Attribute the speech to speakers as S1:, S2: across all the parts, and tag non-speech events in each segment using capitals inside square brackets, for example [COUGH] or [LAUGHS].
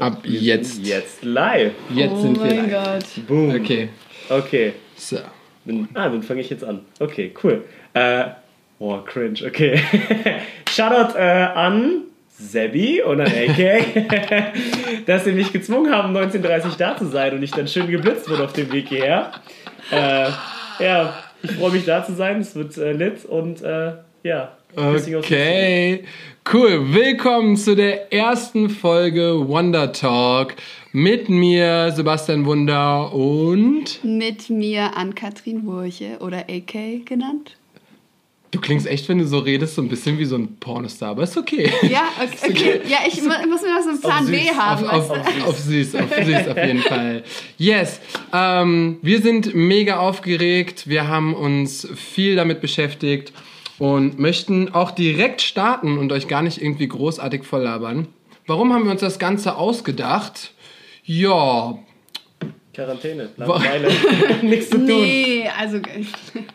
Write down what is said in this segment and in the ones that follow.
S1: Ab jetzt.
S2: Jetzt live.
S1: Jetzt
S3: oh
S1: sind wir
S3: mein
S1: live.
S3: Gott.
S2: Boom.
S1: Okay.
S2: Okay.
S1: So.
S2: Dann, ah, dann fange ich jetzt an. Okay, cool. Äh, boah, cringe. Okay. [LAUGHS] Shoutout äh, an Sebi und an AK, [LAUGHS] dass sie mich gezwungen haben, 19.30 da zu sein und ich dann schön geblitzt wurde auf dem Weg hierher. Äh, ja, ich freue mich da zu sein. Es wird äh, lit und äh, ja.
S1: Okay, cool. Willkommen zu der ersten Folge Wonder Talk mit mir, Sebastian Wunder und.
S3: Mit mir Ann-Kathrin Wurche oder AK genannt.
S1: Du klingst echt, wenn du so redest, so ein bisschen wie so ein Pornostar, aber ist okay.
S3: Ja, okay. okay. Ja, ich mu- muss mir noch so einen Plan B haben.
S1: Auf,
S3: weißt
S1: auf,
S3: du?
S1: auf süß, auf süß auf jeden Fall. Yes, ähm, wir sind mega aufgeregt. Wir haben uns viel damit beschäftigt und möchten auch direkt starten und euch gar nicht irgendwie großartig volllabern. Warum haben wir uns das Ganze ausgedacht? Ja,
S2: Quarantäne, Langeweile, [LAUGHS] nichts zu tun.
S3: Nee, also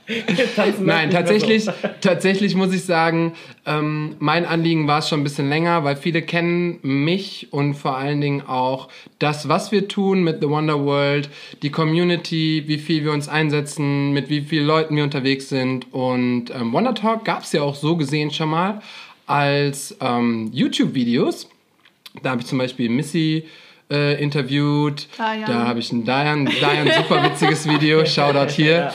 S3: [LAUGHS]
S1: Nein, tatsächlich,
S2: so.
S1: tatsächlich muss ich sagen, ähm, mein Anliegen war es schon ein bisschen länger, weil viele kennen mich und vor allen Dingen auch das, was wir tun mit The Wonder World, die Community, wie viel wir uns einsetzen, mit wie vielen Leuten wir unterwegs sind. Und ähm, Wonder Talk gab es ja auch so gesehen schon mal als ähm, YouTube-Videos. Da habe ich zum Beispiel Missy äh, interviewt.
S3: Diane.
S1: Da habe ich ein Diane, Diane super witziges Video. [LAUGHS] Shoutout hier.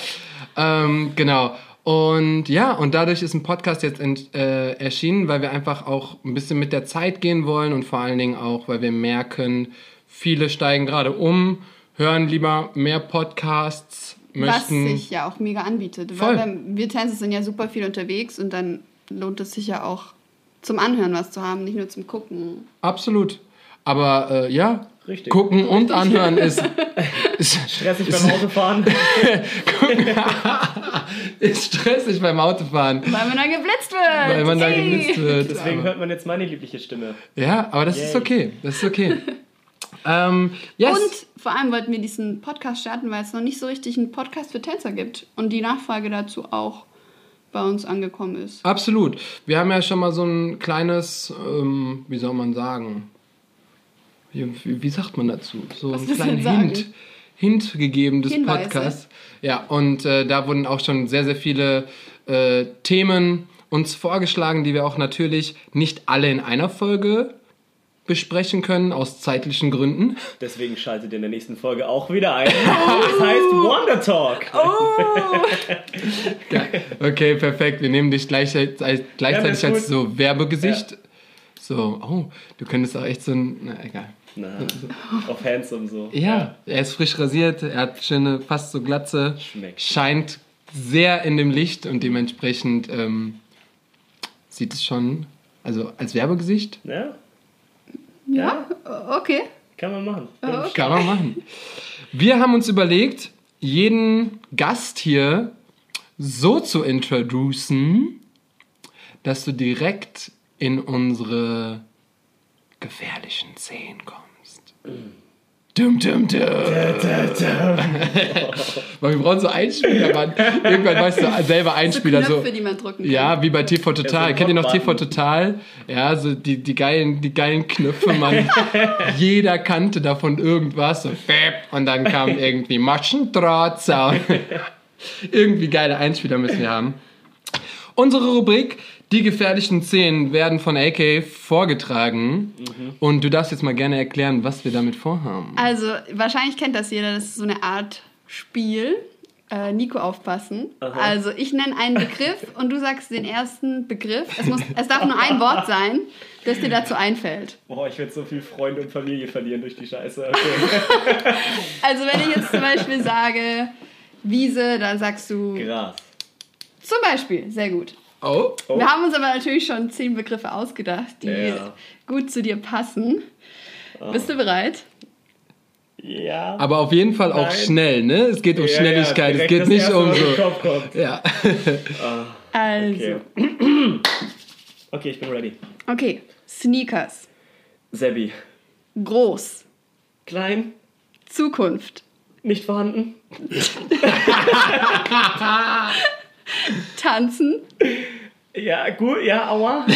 S1: Ähm, genau. Und ja, und dadurch ist ein Podcast jetzt ent, äh, erschienen, weil wir einfach auch ein bisschen mit der Zeit gehen wollen und vor allen Dingen auch, weil wir merken, viele steigen gerade um, hören lieber mehr Podcasts,
S3: was
S1: möchten.
S3: sich ja auch mega anbietet.
S1: Voll.
S3: Weil wir, wir Tänzer sind ja super viel unterwegs und dann lohnt es sich ja auch zum Anhören was zu haben, nicht nur zum Gucken.
S1: Absolut. Aber äh, ja,
S2: Richtig.
S1: gucken und anhören ist, [LAUGHS] ist,
S2: Stressig beim Autofahren. [LAUGHS] [LAUGHS]
S1: ist stressig beim Autofahren,
S3: Weil man dann geblitzt wird.
S1: weil man da
S3: Yay.
S1: geblitzt wird.
S2: Deswegen
S1: aber,
S2: hört man jetzt meine liebliche Stimme.
S1: ja, aber das ist
S2: Yay.
S1: okay. Das ist okay. ähm, yes.
S3: Und vor allem wollten wir diesen Podcast starten, weil es noch nicht so richtig einen Podcast für Tänzer gibt. Und die Nachfrage dazu auch bei uns angekommen ist.
S1: Absolut. Wir haben ja schon mal so ein kleines, ähm, wie soll man sagen, wie, wie sagt man dazu? So
S3: Was
S1: einen kleinen
S3: sagen?
S1: Hint, Hint gegeben des
S3: Hinweise.
S1: Podcasts. Ja, und äh, da wurden auch schon sehr, sehr viele äh, Themen uns vorgeschlagen, die wir auch natürlich nicht alle in einer Folge besprechen können, aus zeitlichen Gründen.
S2: Deswegen schaltet ihr in der nächsten Folge auch wieder ein. Das heißt Wonder Talk. [LAUGHS]
S1: Ja, okay, perfekt. Wir nehmen dich gleichzeitig, als- gleichzeitig
S2: ist
S1: als so Werbegesicht. So, oh, du könntest auch echt so ein, na egal.
S2: Na, auf Handsome so.
S1: Ja, er ist frisch rasiert, er hat schöne, fast so Glatze,
S2: Schmeckt.
S1: scheint sehr in dem Licht und dementsprechend ähm, sieht es schon, also als Werbegesicht
S2: Ja,
S3: Ja, okay.
S2: kann man machen.
S3: Ja, okay.
S1: kann man machen. Wir haben uns überlegt, jeden Gast hier so zu introducen, dass du direkt in unsere gefährlichen Szenen kommst. Dum, dum, dum. [LAUGHS] Weil wir brauchen so Einspieler, Mann. Irgendwann weißt du selber Einspieler. So,
S3: Knöpfe, die man drücken kann.
S1: ja, wie bei TV Total.
S2: Ja, so
S1: Kennt ihr noch TV. Total? Ja, so die, die, geilen, die geilen Knöpfe, man. [LAUGHS] Jeder kannte davon irgendwas. So, und dann kam [LAUGHS] irgendwie Maschendrahtzaun. irgendwie geile Einspieler müssen wir haben. Unsere Rubrik Die gefährlichen Szenen werden von AK vorgetragen. Und du darfst jetzt mal gerne erklären, was wir damit vorhaben.
S3: Also, wahrscheinlich kennt das jeder, das ist so eine Art Spiel. Äh, Nico aufpassen. Also, ich nenne einen Begriff und du sagst den ersten Begriff. Es, muss, es darf nur ein Wort sein, das dir dazu einfällt.
S2: Boah, ich werde so viel Freunde und Familie verlieren durch die Scheiße. Okay. [LAUGHS]
S3: Also, wenn ich jetzt zum Beispiel sage Wiese, dann sagst du
S2: Gras.
S3: zum Beispiel, sehr gut.
S1: Oh,
S2: Oh.
S3: Wir haben uns aber natürlich schon zehn Begriffe ausgedacht, die
S2: Ja.
S3: gut zu dir passen. Bist du bereit?
S2: Ja.
S1: aber auf jeden Fall auch
S2: Nein.
S1: schnell, ne? Es geht um
S2: Ja,
S1: Schnelligkeit,
S2: ja,
S1: es geht nicht um
S2: was in den
S1: so.
S2: Kopf kommt.
S1: Ja. [LAUGHS]
S3: Also,
S2: Okay. [CLEARS THROAT] okay, ich bin ready.
S3: okay. Sneakers.
S2: Sebi.
S3: Groß.
S2: Klein,
S3: Zukunft.
S2: nicht vorhanden. [LAUGHS] [LAUGHS]
S3: Tanzen.
S2: Ja, gut, ja, aua.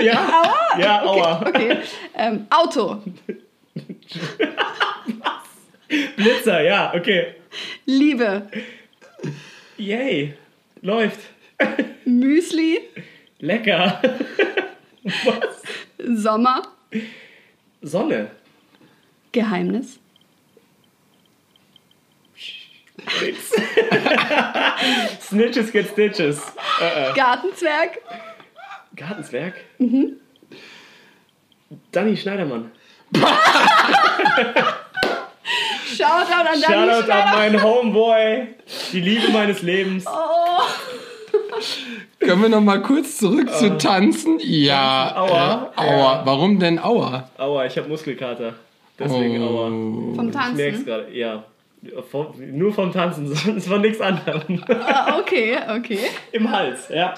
S2: Ja, [LAUGHS] aua. Ja, aua.
S3: Okay. Ähm, Auto. [LAUGHS]
S2: Blitzer, ja, okay.
S3: Liebe.
S2: Yay. Läuft.
S3: Müsli.
S2: Lecker. [LAUGHS] Was?
S3: Sommer.
S2: Sonne.
S3: Geheimnis.
S2: Nix. [LAUGHS] Snitches get Stitches.
S3: Gartenzwerg.
S2: Gartenzwerg? Danny Schneidermann. [LAUGHS]
S3: Shoutout an Dani
S2: Shoutout an
S3: Schneider.
S2: meinen Homeboy. Die Liebe meines Lebens.
S3: Oh.
S1: Können wir noch mal kurz zurück zu tanzen? Ja.
S2: Aua.
S1: Äh, aua. Warum denn Aua?
S2: Aua, ich hab Muskelkater. Deswegen Aua.
S1: Oh.
S3: Vom
S2: Ich merk's
S3: Tanzen.
S2: gerade, ja. Vom, nur vom Tanzen, [LAUGHS] sonst von nichts anderem.
S3: Ah, okay, okay.
S2: Im Hals, ja.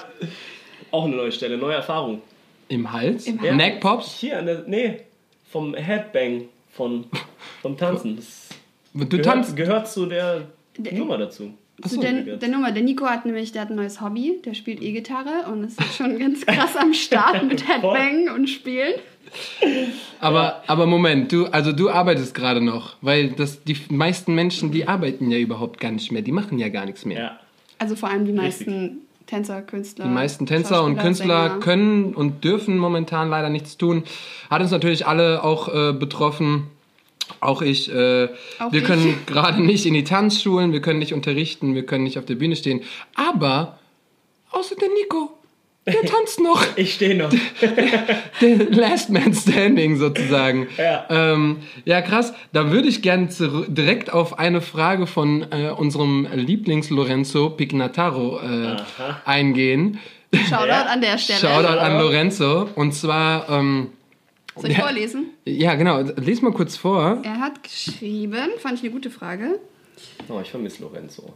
S2: Auch eine neue Stelle, neue Erfahrung.
S1: Im Hals?
S3: Im
S2: Hals.
S1: Neckpops?
S2: Hier an der, nee, vom Headbang von, vom Tanzen. Das
S1: Du
S2: gehört,
S1: tanzt.
S2: gehört zu der
S3: Der-
S2: Nummer dazu.
S3: Zu der, der Nummer. Der Nico hat nämlich, der hat ein neues Hobby. Der spielt E-Gitarre und ist schon [LAUGHS] ganz krass am Start mit Headbang und Spielen.
S1: Aber, aber Moment, du, also du arbeitest gerade noch, weil das, die meisten Menschen, die arbeiten ja überhaupt gar nicht mehr, die machen ja gar nichts mehr.
S2: Ja.
S3: Also vor allem die
S2: Richtig.
S3: meisten Tänzer, Künstler.
S1: Die meisten Tänzer und Künstler
S3: Sänger.
S1: können und dürfen momentan leider nichts tun. Hat uns natürlich alle auch äh, betroffen. Auch ich. Äh,
S3: Auch
S1: wir
S3: ich.
S1: können [LAUGHS] gerade nicht in die Tanzschulen, wir können nicht unterrichten, wir können nicht auf der Bühne stehen. Aber außer der Nico, der [LAUGHS] tanzt noch.
S2: Ich stehe noch.
S1: Der Last Man Standing sozusagen.
S2: Ja.
S1: Ähm, ja, krass. Da würde ich gerne direkt auf eine Frage von äh, unserem Lieblings-Lorenzo Pignataro äh, eingehen.
S3: Shoutout
S2: Ja.
S3: an der Stelle.
S1: Shoutout an Lorenzo. Und zwar, ähm,
S3: Soll ich vorlesen?
S1: ja, genau. Lies mal kurz vor.
S3: Er hat geschrieben, fand ich eine gute Frage.
S2: Oh, ich vermisse Lorenzo.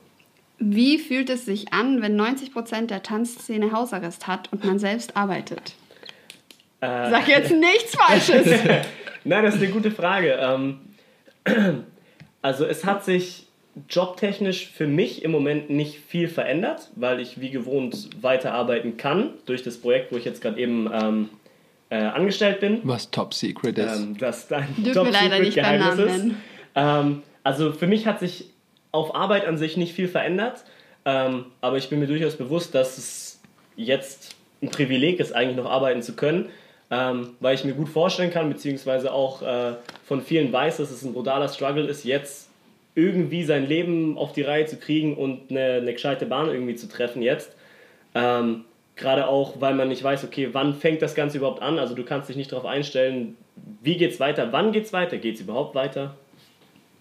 S3: Wie fühlt es sich an, wenn 90% der Tanzszene Hausarrest hat und man selbst arbeitet?
S2: Äh,
S3: Sag jetzt nichts Falsches. [LAUGHS]
S2: Nein, das ist eine gute Frage. Ähm, [CLEARS THROAT] also es hat sich jobtechnisch für mich im Moment nicht viel verändert, weil ich wie gewohnt weiterarbeiten kann durch das Projekt, wo ich jetzt gerade eben ähm, äh, angestellt bin.
S1: Was Top Secret ist.
S2: Ähm, das dein
S3: Dürfen wir leider nicht beim Namen nennen.
S2: Ähm, also für mich hat sich auf Arbeit an sich nicht viel verändert, ähm, aber ich bin mir durchaus bewusst, dass es jetzt ein Privileg ist, eigentlich noch arbeiten zu können, ähm, weil ich mir gut vorstellen kann, beziehungsweise auch äh, von vielen weiß, dass es ein brutaler Struggle ist, jetzt irgendwie sein Leben auf die Reihe zu kriegen und eine, eine gescheite Bahn irgendwie zu treffen jetzt. Ähm, Gerade auch, weil man nicht weiß, okay, wann fängt das Ganze überhaupt an? Also du kannst dich nicht darauf einstellen, wie geht's weiter, wann geht's weiter, geht's überhaupt weiter?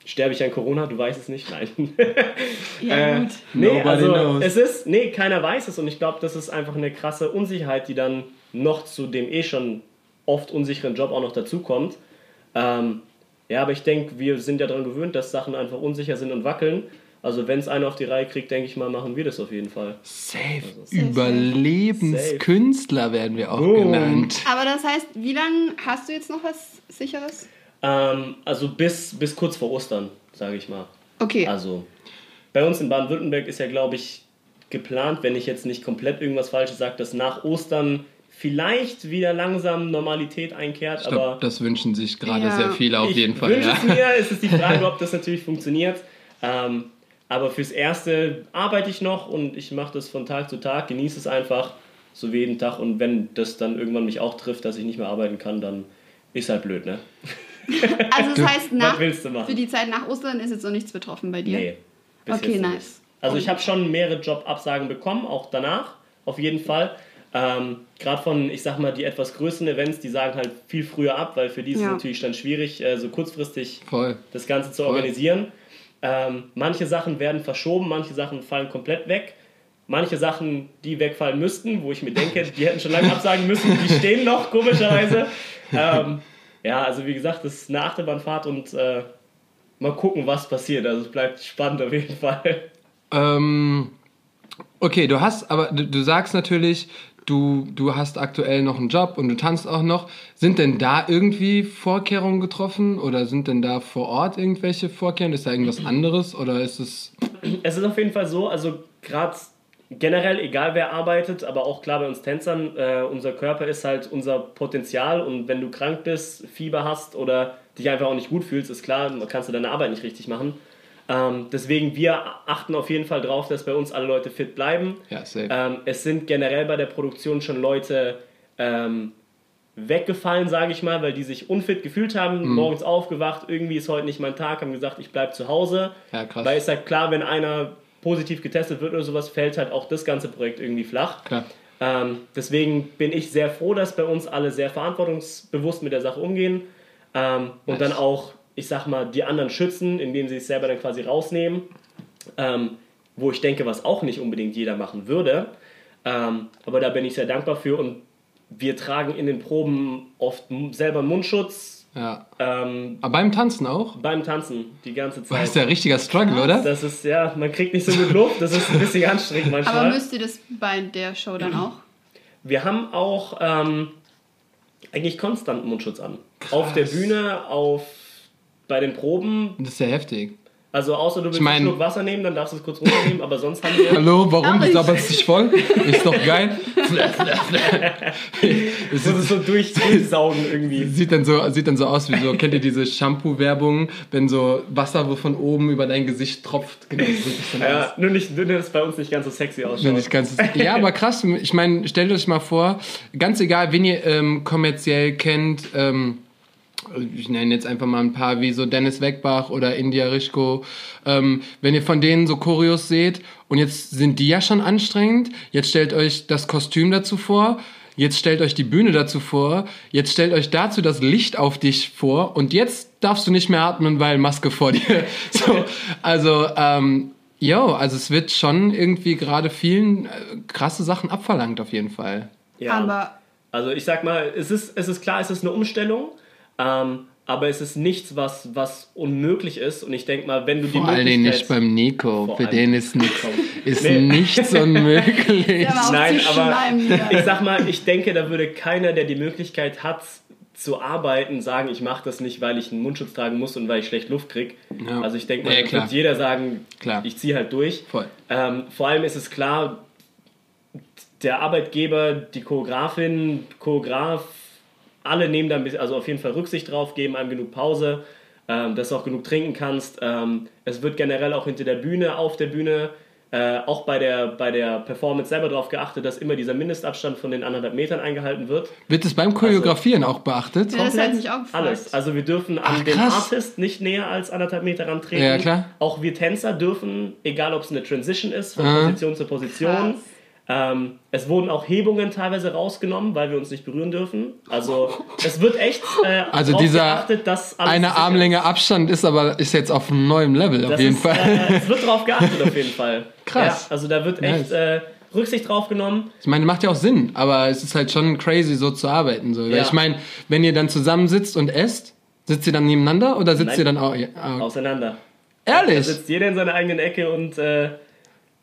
S2: Sterbe ich an Corona? Du weißt es nicht? Nein. [LAUGHS]
S3: Ja,
S2: Äh,
S3: gut.
S2: nee,
S1: Nobody
S2: also
S1: knows.
S2: es ist, nee, keiner weiß es und ich glaube, das ist einfach eine krasse Unsicherheit, die dann noch zu dem eh schon oft unsicheren Job auch noch dazukommt. Ähm, ja, aber ich denke, wir sind ja daran gewöhnt, dass Sachen einfach unsicher sind und wackeln. Also wenn es einer auf die Reihe kriegt, denke ich mal, machen wir das auf jeden Fall.
S1: Safe.
S3: Safe.
S1: Überlebenskünstler werden wir auch
S2: Boom.
S1: genannt.
S3: Aber das heißt, wie lange hast du jetzt noch was Sicheres?
S2: Ähm, also bis, bis kurz vor Ostern, sage ich mal.
S3: Okay.
S2: Also bei uns in Baden-Württemberg ist ja, glaube ich, geplant, wenn ich jetzt nicht komplett irgendwas Falsches sage, dass nach Ostern vielleicht wieder langsam Normalität einkehrt.
S1: Ich glaube,
S2: aber
S1: das wünschen sich gerade
S3: Ja.
S1: sehr viele auf
S2: ich
S1: jeden Fall.
S2: wünsche
S1: Ja.
S2: es mir. Es ist die [LAUGHS] Frage, ob das natürlich funktioniert. Ähm, aber fürs Erste arbeite ich noch und ich mache das von Tag zu Tag, genieße es einfach, so wie jeden Tag. Und wenn das dann irgendwann mich auch trifft, dass ich nicht mehr arbeiten kann, dann ist halt blöd, ne? [LAUGHS]
S3: Also das heißt, nach,
S2: willst du machen?
S3: für die Zeit nach Ostern ist jetzt noch nichts betroffen bei dir?
S2: Nee. bis
S3: Okay, nice.
S2: nicht. Also ich habe schon mehrere Jobabsagen bekommen, auch danach, auf jeden Fall. Ähm, Gerade von, ich sag mal, die etwas größeren Events, die sagen halt viel früher ab, weil für die ist
S3: Ja.
S2: es natürlich dann schwierig, äh, so kurzfristig
S1: Voll.
S2: das Ganze zu
S1: Voll.
S2: organisieren. Ähm, manche Sachen werden verschoben, manche Sachen fallen komplett weg. Manche Sachen, die wegfallen müssten, wo ich mir denke, die hätten schon lange absagen müssen, die stehen noch, komischerweise. [LAUGHS] Ähm, ja, also wie gesagt, das ist eine Achterbahnfahrt und äh, mal gucken, was passiert. Also es bleibt spannend auf jeden Fall.
S1: Ähm, okay, du hast, aber du, du sagst natürlich, du, du hast aktuell noch einen Job und du tanzt auch noch. Sind denn da irgendwie Vorkehrungen getroffen oder sind denn da vor Ort irgendwelche Vorkehrungen? Ist da irgendwas anderes oder ist es.
S2: Es ist auf jeden Fall so, also gerade generell, egal wer arbeitet, aber auch klar bei uns Tänzern, äh, unser Körper ist halt unser Potenzial und wenn du krank bist, Fieber hast oder dich einfach auch nicht gut fühlst, ist klar, kannst du deine Arbeit nicht richtig machen. Ähm, deswegen, wir achten auf jeden Fall drauf, dass bei uns alle Leute fit bleiben.
S1: Ja, safe.
S2: Ähm, es sind generell bei der Produktion schon Leute ähm, weggefallen, sage ich mal, weil die sich unfit gefühlt haben,
S1: Mhm.
S2: morgens aufgewacht, irgendwie ist heute nicht mein Tag, haben gesagt, ich bleibe zu Hause.
S1: Ja, krass.
S2: Weil ist halt klar, wenn einer positiv getestet wird oder sowas, fällt halt auch das ganze Projekt irgendwie flach.
S1: Klar.
S2: Ähm, deswegen bin ich sehr froh, dass bei uns alle sehr verantwortungsbewusst mit der Sache umgehen ähm, und
S1: Nice.
S2: dann auch, ich sag mal, die anderen schützen, indem sie sich selber dann quasi rausnehmen. Ähm, wo ich denke, was auch nicht unbedingt jeder machen würde. Ähm, aber da bin ich sehr dankbar für und wir tragen in den Proben oft selber Mundschutz
S1: Ja.
S2: ähm,
S1: Aber beim Tanzen auch?
S2: beim Tanzen die ganze
S1: Das
S2: Zeit.
S1: ist ja ein richtiger Struggle, oder?
S2: Das ist, ja, man kriegt nicht so gut Luft, das ist ein bisschen anstrengend
S3: Aber
S2: manchmal.
S3: müsst ihr das bei der Show dann auch?
S2: Wir haben auch ähm, eigentlich konstant Mundschutz an. Auf der Bühne, auf, bei den Proben.
S1: Das ist ja heftig.
S2: Also außer du willst
S1: Ich mein-
S2: einen Schluck Wasser nehmen, dann darfst du es kurz runternehmen, aber sonst haben wir...
S1: Hallo, warum? Du sabberst dich voll? Ist doch geil. es
S2: So, so durch, durchsaugen irgendwie.
S1: sieht dann, so, sieht dann so aus wie so, kennt ihr diese Shampoo-Werbung, wenn so Wasser wo von oben über dein Gesicht tropft? Genau, so sieht das dann aus.
S2: Ja, nur nicht, nur dass es bei uns nicht ganz so sexy ausschaut.
S1: ich ganz, ja, aber krass. Ich meine, stellt euch mal vor, ganz egal, wen ihr ähm, kommerziell kennt, ähm, ich nenne jetzt einfach mal ein paar wie so Dennis Weckbach oder India Rischko, ähm, wenn ihr von denen so Choreos seht und jetzt sind die ja schon anstrengend, jetzt stellt euch das Kostüm dazu vor, jetzt stellt euch die Bühne dazu vor, jetzt stellt euch dazu das Licht auf dich vor und jetzt darfst du nicht mehr atmen, weil Maske vor dir. [LAUGHS] So, also, ähm, Jo, also es wird schon irgendwie gerade vielen äh, krasse Sachen abverlangt auf jeden Fall.
S2: Ja.
S3: Aber
S2: Also ich sag mal, es ist, es ist klar, es ist eine Umstellung, ähm, aber es ist nichts, was, was unmöglich ist. Und ich denke mal, wenn du die
S1: Vor allen Dingen
S2: Möglichkeit...
S1: nicht beim Nico,
S2: Vor
S1: für
S2: allem-
S1: den ist nichts [LAUGHS] ist
S2: Nee.
S1: nichts [LAUGHS] unmöglich.
S3: auch
S2: Nein, aber ich sag mal, ich denke, da würde keiner, der die Möglichkeit hat zu arbeiten, sagen, ich mache das nicht, weil ich einen Mundschutz tragen muss und weil ich schlecht Luft kriege.
S1: Ja.
S2: Also ich denke mal,
S1: Ja,
S2: wird jeder sagen,
S1: Klar.
S2: ich ziehe halt durch.
S1: Voll.
S2: Ähm, vor allem ist es klar, der Arbeitgeber, die Choreografin, Choreograf, alle nehmen da ein bisschen, also auf jeden Fall Rücksicht drauf, geben einem genug Pause, ähm, dass du auch genug trinken kannst. Ähm, es wird generell auch hinter der Bühne, auf der Bühne, äh, auch bei der, bei der Performance selber darauf geachtet, dass immer dieser Mindestabstand von den anderthalb Metern eingehalten wird.
S1: Wird es beim Choreografieren auch beachtet?
S3: Ja, das hat mich auch gefragt.
S2: Alles. Also wir dürfen an
S1: Ach,
S2: den
S1: krass.
S2: Artist nicht näher als anderthalb Meter rantreten.
S1: Ja, klar.
S2: Auch wir Tänzer dürfen, egal ob es eine Transition ist, von
S1: Ah.
S2: Position zu Position.
S3: Krass.
S2: Ähm, es wurden auch Hebungen teilweise rausgenommen, weil wir uns nicht berühren dürfen. Also es wird echt äh,
S1: Also dieser
S2: geachtet, dass alles
S1: Eine Armlänge Abstand ist aber ist jetzt auf einem neuen Level auf
S2: Das
S1: jeden
S2: ist,
S1: Fall.
S2: Äh, es wird drauf geachtet auf jeden Fall. [LAUGHS]
S1: Krass.
S2: Ja, also da wird echt
S1: Nice.
S2: äh, Rücksicht drauf genommen.
S1: Ich meine, macht ja auch Sinn, aber es ist halt schon crazy, so zu arbeiten. So.
S2: Ja.
S1: Ich meine, wenn ihr dann zusammensitzt und esst, sitzt ihr dann nebeneinander oder sitzt
S2: Nein.
S1: ihr dann auch. Ja, ah,
S2: Auseinander. Da
S1: ehrlich?
S2: sitzt jeder in seiner eigenen Ecke und äh,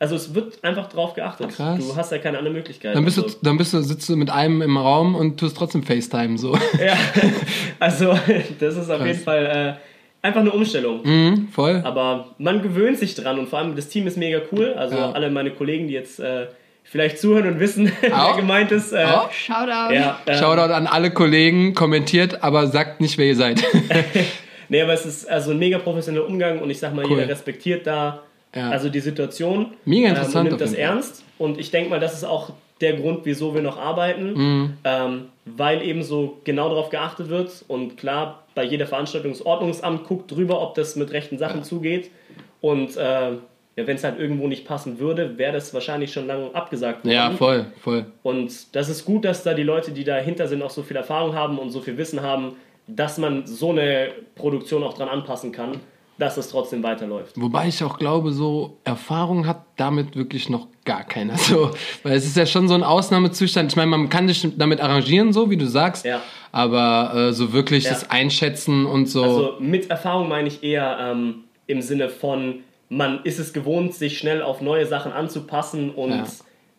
S2: also es wird einfach drauf geachtet.
S1: Krass.
S2: Du hast ja keine andere Möglichkeit.
S1: Dann bist, du,
S2: also,
S1: dann bist du, sitzt du mit einem im Raum und tust trotzdem FaceTime so.
S2: ja, [LAUGHS] also das ist auf
S1: Krass.
S2: jeden Fall äh, einfach eine Umstellung.
S1: Mhm, voll.
S2: Aber man gewöhnt sich dran und vor allem das Team ist mega cool. Also
S1: Ja.
S2: alle meine Kollegen, die jetzt äh, vielleicht zuhören und wissen, [LAUGHS] wer
S1: Auch?
S2: gemeint ist. Äh,
S1: Auch?
S3: Shoutout.
S2: ja, äh,
S1: Shoutout an alle Kollegen, kommentiert, aber sagt nicht, wer ihr seid. [LAUGHS]
S2: Nee, aber es ist also ein mega professioneller Umgang und ich sag mal,
S1: Cool.
S2: jeder respektiert da
S1: Ja.
S2: also die Situation.
S1: Mega
S2: ähm,
S1: interessant
S2: und nimmt das ernst. Und ich denke mal, das ist auch der Grund, wieso wir noch arbeiten,
S1: Mhm.
S2: ähm, weil eben so genau darauf geachtet wird. Und klar, bei jeder Veranstaltung das Ordnungsamt guckt drüber, ob das mit rechten Sachen zugeht. Und äh, ja, wenn es halt irgendwo nicht passen würde, wäre das wahrscheinlich schon lange abgesagt worden.
S1: ja, voll, voll.
S2: Und das ist gut, dass da die Leute, die dahinter sind, auch so viel Erfahrung haben und so viel Wissen haben, dass man so eine Produktion auch dran anpassen kann, dass es trotzdem weiterläuft.
S1: Wobei ich auch glaube, so Erfahrung hat damit wirklich noch gar keiner. [LAUGHS] So, weil es ist ja schon so ein Ausnahmezustand. Ich meine, man kann sich damit arrangieren, so wie du sagst,
S2: Ja.
S1: aber äh, so wirklich
S2: Ja.
S1: das Einschätzen und so.
S2: Also mit Erfahrung meine ich eher ähm, im Sinne von, man ist es gewohnt, sich schnell auf neue Sachen anzupassen und
S1: Ja.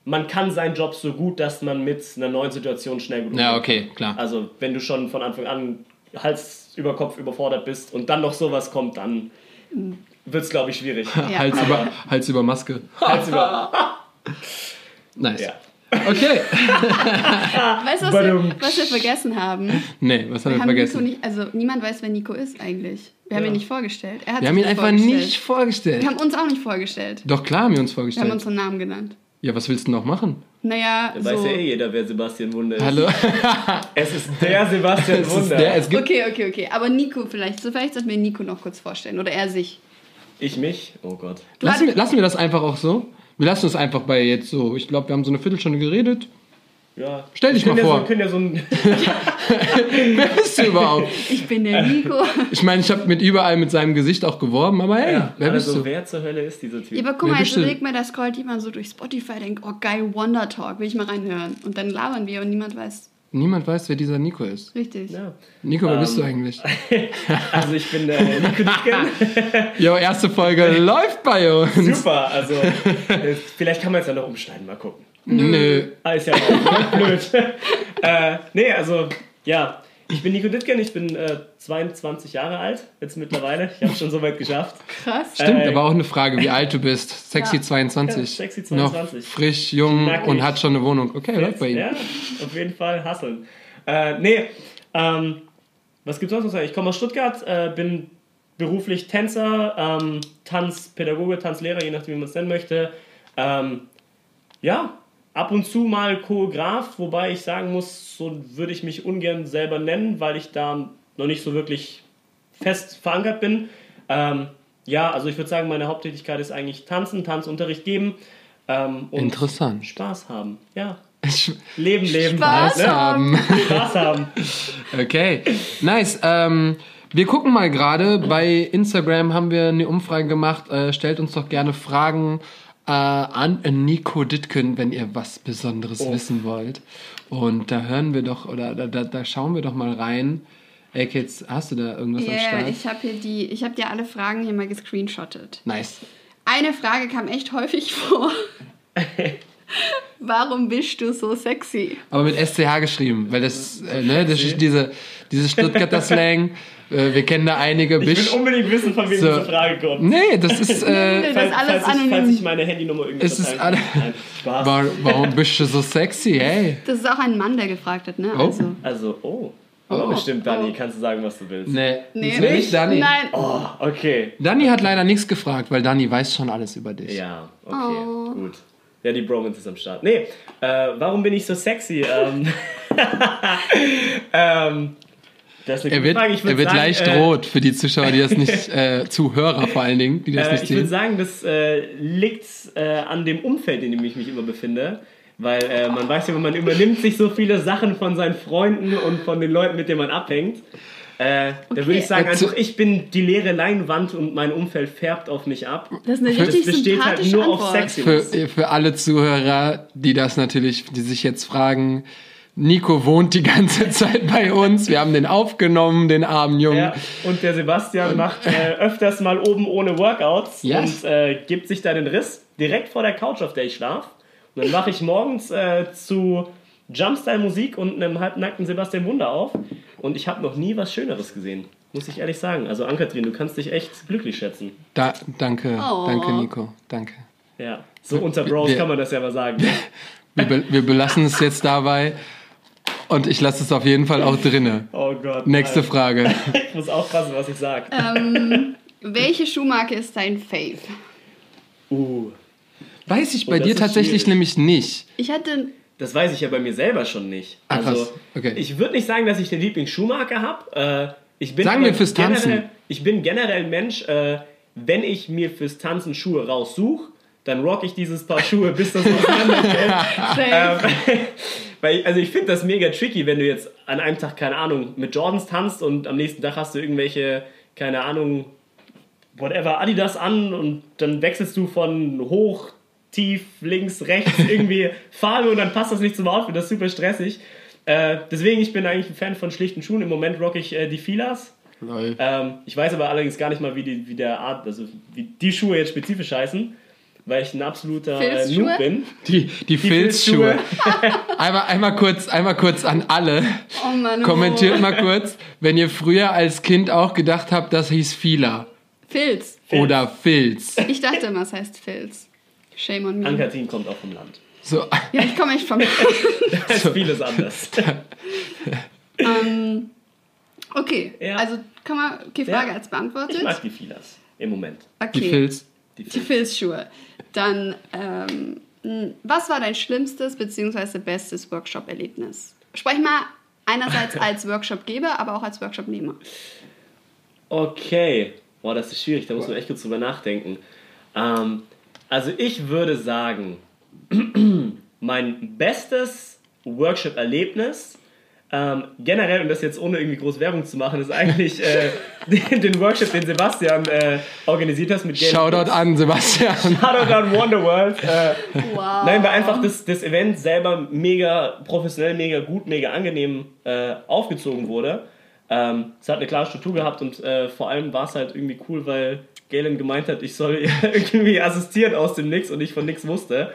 S2: man kann seinen Job so gut, dass man mit einer neuen Situation schnell gut
S1: ja,
S2: umgehen
S1: okay, klar.
S2: Also wenn du schon von Anfang an Hals über Kopf überfordert bist und dann noch sowas kommt, dann wird es, glaube ich, schwierig.
S3: Ja.
S1: Hals, über, Hals über Maske.
S2: Hals über. [LAUGHS]
S1: Nice.
S2: Ja.
S1: Okay. [LAUGHS]
S3: Weißt du, was, wir, was wir vergessen haben?
S1: Nee, was haben
S3: Wir
S1: wir
S3: haben Nico
S1: vergessen?
S3: nicht, also niemand weiß, wer Nico ist eigentlich. Wir haben
S2: Ja.
S3: ihn nicht vorgestellt. Er hat
S1: Wir haben ihn
S3: nicht
S1: einfach
S3: vorgestellt.
S1: nicht vorgestellt.
S3: Wir haben uns auch nicht vorgestellt.
S1: Doch klar haben wir uns
S3: Wir haben
S1: vorgestellt.
S3: unseren Namen genannt.
S1: Ja, was willst du noch machen?
S3: Naja,
S2: Da
S3: so.
S2: weiß ja eh jeder, wer Sebastian Wunder ist.
S1: Hallo? [LAUGHS]
S2: Es ist der Sebastian
S1: es, ist
S2: Wunder.
S1: der, es gibt
S3: Okay, okay, okay. Aber Nico vielleicht. So, vielleicht sollten wir Nico noch kurz vorstellen. Oder er sich.
S2: ich mich? Oh Gott.
S1: Lassen, wir, lassen wir das einfach auch so? Wir lassen es einfach bei jetzt so. Ich glaube, wir haben so eine Viertelstunde geredet.
S2: Ja.
S1: Stell dich mal
S2: ja
S1: vor.
S2: So, können ja so ein [LAUGHS]
S1: Wer bist du überhaupt?
S3: Ich bin der Nico.
S1: Ich meine, ich habe mit überall mit seinem Gesicht auch geworben, aber hey,
S2: ja,
S1: wer bist
S2: also,
S1: du?
S2: wer zur Hölle ist dieser Typ?
S3: Ja, aber guck
S1: Wer
S3: mal,
S1: du?
S3: überleg mal, da scrollt jemand so durch Spotify, denkt, oh geil, Wonder Talk, will ich mal reinhören. Und dann labern wir und niemand weiß.
S1: Niemand weiß, wer dieser Nico ist.
S3: Richtig.
S2: Ja.
S1: Nico, wer
S2: Ähm,
S1: bist du eigentlich? [LAUGHS]
S2: Also ich bin äh, Nico Dicken. [LAUGHS]
S1: Jo, erste Folge läuft bei uns.
S2: Super, also äh, vielleicht kann man es ja noch umschneiden, mal gucken.
S1: Nö.
S2: Ah, ist ja auch [LAUGHS] blöd. äh, nee, also, ja. Ich bin Nico Dittgen, ich bin äh, 22 Jahre alt, jetzt mittlerweile. Ich habe es schon so weit geschafft.
S3: Krass.
S1: Stimmt,
S2: Äh,
S1: war auch eine Frage, wie alt du bist. Sexy
S3: Ja.
S1: 22.
S2: Ja, sexy 22.
S1: Noch frisch, jung
S2: Knackig.
S1: und hat schon eine Wohnung. Okay, läuft bei ihm.
S2: Ja, auf jeden Fall hasseln. Äh, nee, ähm, was gibt's sonst noch? zu sagen? Ich komme aus Stuttgart, äh, bin beruflich Tänzer, ähm, Tanzpädagoge, Tanzlehrer, je nachdem, wie man es nennen möchte. Ähm, ja, ab und zu mal Choreograf, wobei ich sagen muss, so würde ich mich ungern selber nennen, weil ich da noch nicht so wirklich fest verankert bin. Ähm, ja, also ich würde sagen, meine Haupttätigkeit ist eigentlich Tanzen, Tanzunterricht geben ähm, und
S1: Interessant.
S2: Spaß haben. Ja,
S1: Ich-
S2: Leben, Leben.
S3: Spaß
S2: ne?
S1: haben.
S2: Spaß haben.
S1: Okay, nice. Ähm, wir gucken mal gerade. Bei Instagram haben wir eine Umfrage gemacht. Äh, stellt uns doch gerne Fragen äh, an Nico Ditken, wenn ihr was Besonderes
S2: Oh.
S1: wissen wollt. Und da hören wir doch, oder da, da, da schauen wir doch mal rein. Ey, Kids, hast du da irgendwas am
S3: Ja,
S1: Start?
S3: ich habe hier die, ich habe dir alle Fragen hier mal gescreenshottet.
S1: nice.
S3: Eine Frage kam echt häufig vor. [LAUGHS] Warum bist du so sexy?
S1: Aber mit SCH geschrieben, weil das, äh, ne, das ist diese, diese Stuttgarter [LAUGHS] Slang. Äh, wir kennen da einige.
S2: Ich
S1: Bisch-
S2: will unbedingt wissen, von wem
S1: So.
S2: diese Frage kommt.
S1: Nee, das ist. [LAUGHS] Äh,
S3: Das ist
S2: falls,
S3: alles
S2: falls, ich, falls
S3: anonym.
S2: ich meine Handynummer irgendwie
S1: Es ist alle-
S2: Spaß.
S1: War, warum bist du so sexy, hey?
S3: Das ist auch ein Mann, der gefragt hat, ne?
S1: Oh.
S3: Also.
S2: Also, oh. Aber
S3: Oh,
S2: bestimmt, Dani,
S3: oh.
S2: kannst du sagen, was du willst.
S1: Nee,
S3: Nee,
S1: das will nicht Dani.
S3: Nein.
S2: Oh, okay.
S1: Dani hat leider nichts gefragt, weil Dani weiß schon alles über dich.
S2: Ja, okay,
S3: Oh.
S2: gut. Ja, die Bromance ist am Start. Nee, äh, warum bin ich so sexy? Ähm, [LAUGHS] ähm, das ist eine
S1: Er wird,
S2: Frage. Ich
S1: er wird
S2: sagen,
S1: leicht
S2: äh,
S1: rot für die Zuschauer, die das [LAUGHS] nicht, äh, Zuhörer vor allen Dingen, die das
S2: Äh,
S1: nicht
S2: ich würde
S1: sehen.
S2: sagen, das äh, liegt äh, an dem Umfeld, in dem ich mich immer befinde. Weil äh, man weiß ja, man übernimmt sich so viele Sachen von seinen Freunden und von den Leuten, mit denen man abhängt. Äh, Da
S3: Okay.
S2: würde ich sagen, einfach, ich bin die leere Leinwand und mein Umfeld färbt auf mich ab.
S3: Das ist eine
S2: Das
S3: richtig
S2: besteht halt
S3: sympathische
S2: nur auf
S3: Antwort.
S2: Sex.
S1: Für, für alle Zuhörer, die das natürlich, die sich jetzt fragen, Nico wohnt die ganze [LAUGHS] Zeit bei uns. Wir haben den aufgenommen, den armen Jungen.
S2: Ja, und der Sebastian macht äh, öfters mal oben ohne Workouts
S1: Yes.
S2: und äh, gibt sich da den Riss direkt vor der Couch, auf der ich schlafe. Und dann wache ich morgens äh, zu Jumpstyle-Musik und einem halbnackten Sebastian Wunder auf. Und ich habe noch nie was Schöneres gesehen. Muss ich ehrlich sagen. Also, Ankatrin, du kannst dich echt glücklich schätzen.
S1: Da, danke,
S3: Oh.
S1: danke Nico, danke.
S2: Ja, so unter Bros
S1: Wir-
S2: kann man das ja mal sagen. ne?
S1: Wir, be wir belassen es jetzt dabei und ich lasse es auf jeden Fall auch drinne.
S2: Oh Gott.
S1: Nächste
S2: nein.
S1: Frage. [LAUGHS]
S2: Ich muss aufpassen, was ich sage.
S3: Ähm, welche Schuhmarke ist dein Fave?
S2: Uh,
S1: Weiß ich
S2: Oh,
S1: bei
S2: das
S1: dir tatsächlich
S2: schwierig.
S1: nämlich nicht.
S3: Ich hatte.
S2: das weiß ich ja bei mir selber schon nicht.
S1: Ach,
S2: also,
S1: krass. Okay.
S2: ich würde nicht sagen, dass ich den Lieblingsschuhmacher habe. Äh, ich bin
S1: Sagen wir fürs Tanzen.
S2: Generell, ich bin generell ein Mensch, äh, wenn ich mir fürs Tanzen Schuhe raussuche, dann rock ich dieses Paar Schuhe, bis das auseinanderfällt. [LAUGHS] Ähm, [LAUGHS] weil, also ich finde das mega tricky, wenn du jetzt an einem Tag, keine Ahnung, mit Jordans tanzt und am nächsten Tag hast du irgendwelche, keine Ahnung, whatever, Adidas an und dann wechselst du von hoch, tief, links, rechts [LAUGHS] irgendwie Farbe und dann passt das nicht zum Outfit, das ist super stressig. Äh, deswegen, ich bin eigentlich ein Fan von schlichten Schuhen. Im Moment rock ich äh, die Filas.
S1: Lol.
S2: Ähm, ich weiß aber allerdings gar nicht mal, wie, die, wie der Art, also wie die Schuhe jetzt spezifisch heißen, weil ich ein absoluter äh? Noob bin.
S1: Die, die, Filzschuhe. [LAUGHS] einmal, einmal, kurz, einmal kurz an alle.
S3: Oh Mann.
S1: Kommentiert mal kurz, wenn ihr früher als Kind auch gedacht habt, das hieß Fila
S3: Filz.
S1: oder Filz.
S3: Ich dachte immer, es heißt Filz. Shame on me.
S2: Ankatin kommt auch vom Land.
S1: So,
S3: Ja, ich komme echt vom. [LAUGHS] [LAUGHS]
S2: Da ist vieles anders.
S3: ähm, okay,
S2: Ja.
S3: also kann man die Frage
S2: Ja.
S3: als beantwortet.
S2: Ich mag die Filas im Moment.
S1: die
S3: okay.
S1: Filz.
S2: Die
S3: Die
S2: Filas.
S3: Filzschuhe. Dann, ähm, was war dein schlimmstes bzw. bestes Workshop-Erlebnis? Sprech mal einerseits [LAUGHS] als Workshopgeber, aber auch als Workshopnehmer.
S2: Okay. Boah, das ist schwierig, da muss man echt kurz drüber nachdenken. Ähm, also ich würde sagen, [CLEARS THROAT] mein bestes Workshop-Erlebnis, ähm, generell, und das jetzt ohne irgendwie groß Werbung zu machen, ist eigentlich äh, [LAUGHS] den, den Workshop, den Sebastian äh, organisiert hat mit Galen
S1: Shoutout an Sebastian. [LAUGHS]
S2: Shoutout an Wonderworld. Äh,
S3: Wow.
S2: Nein, weil einfach das, das Event selber mega professionell, mega gut, mega angenehm äh, aufgezogen wurde. Ähm, es hat eine klare Struktur gehabt und äh, vor allem war es halt irgendwie cool, weil Galen gemeint hat, ich soll [LAUGHS] irgendwie assistieren aus dem Nix und ich von nix wusste.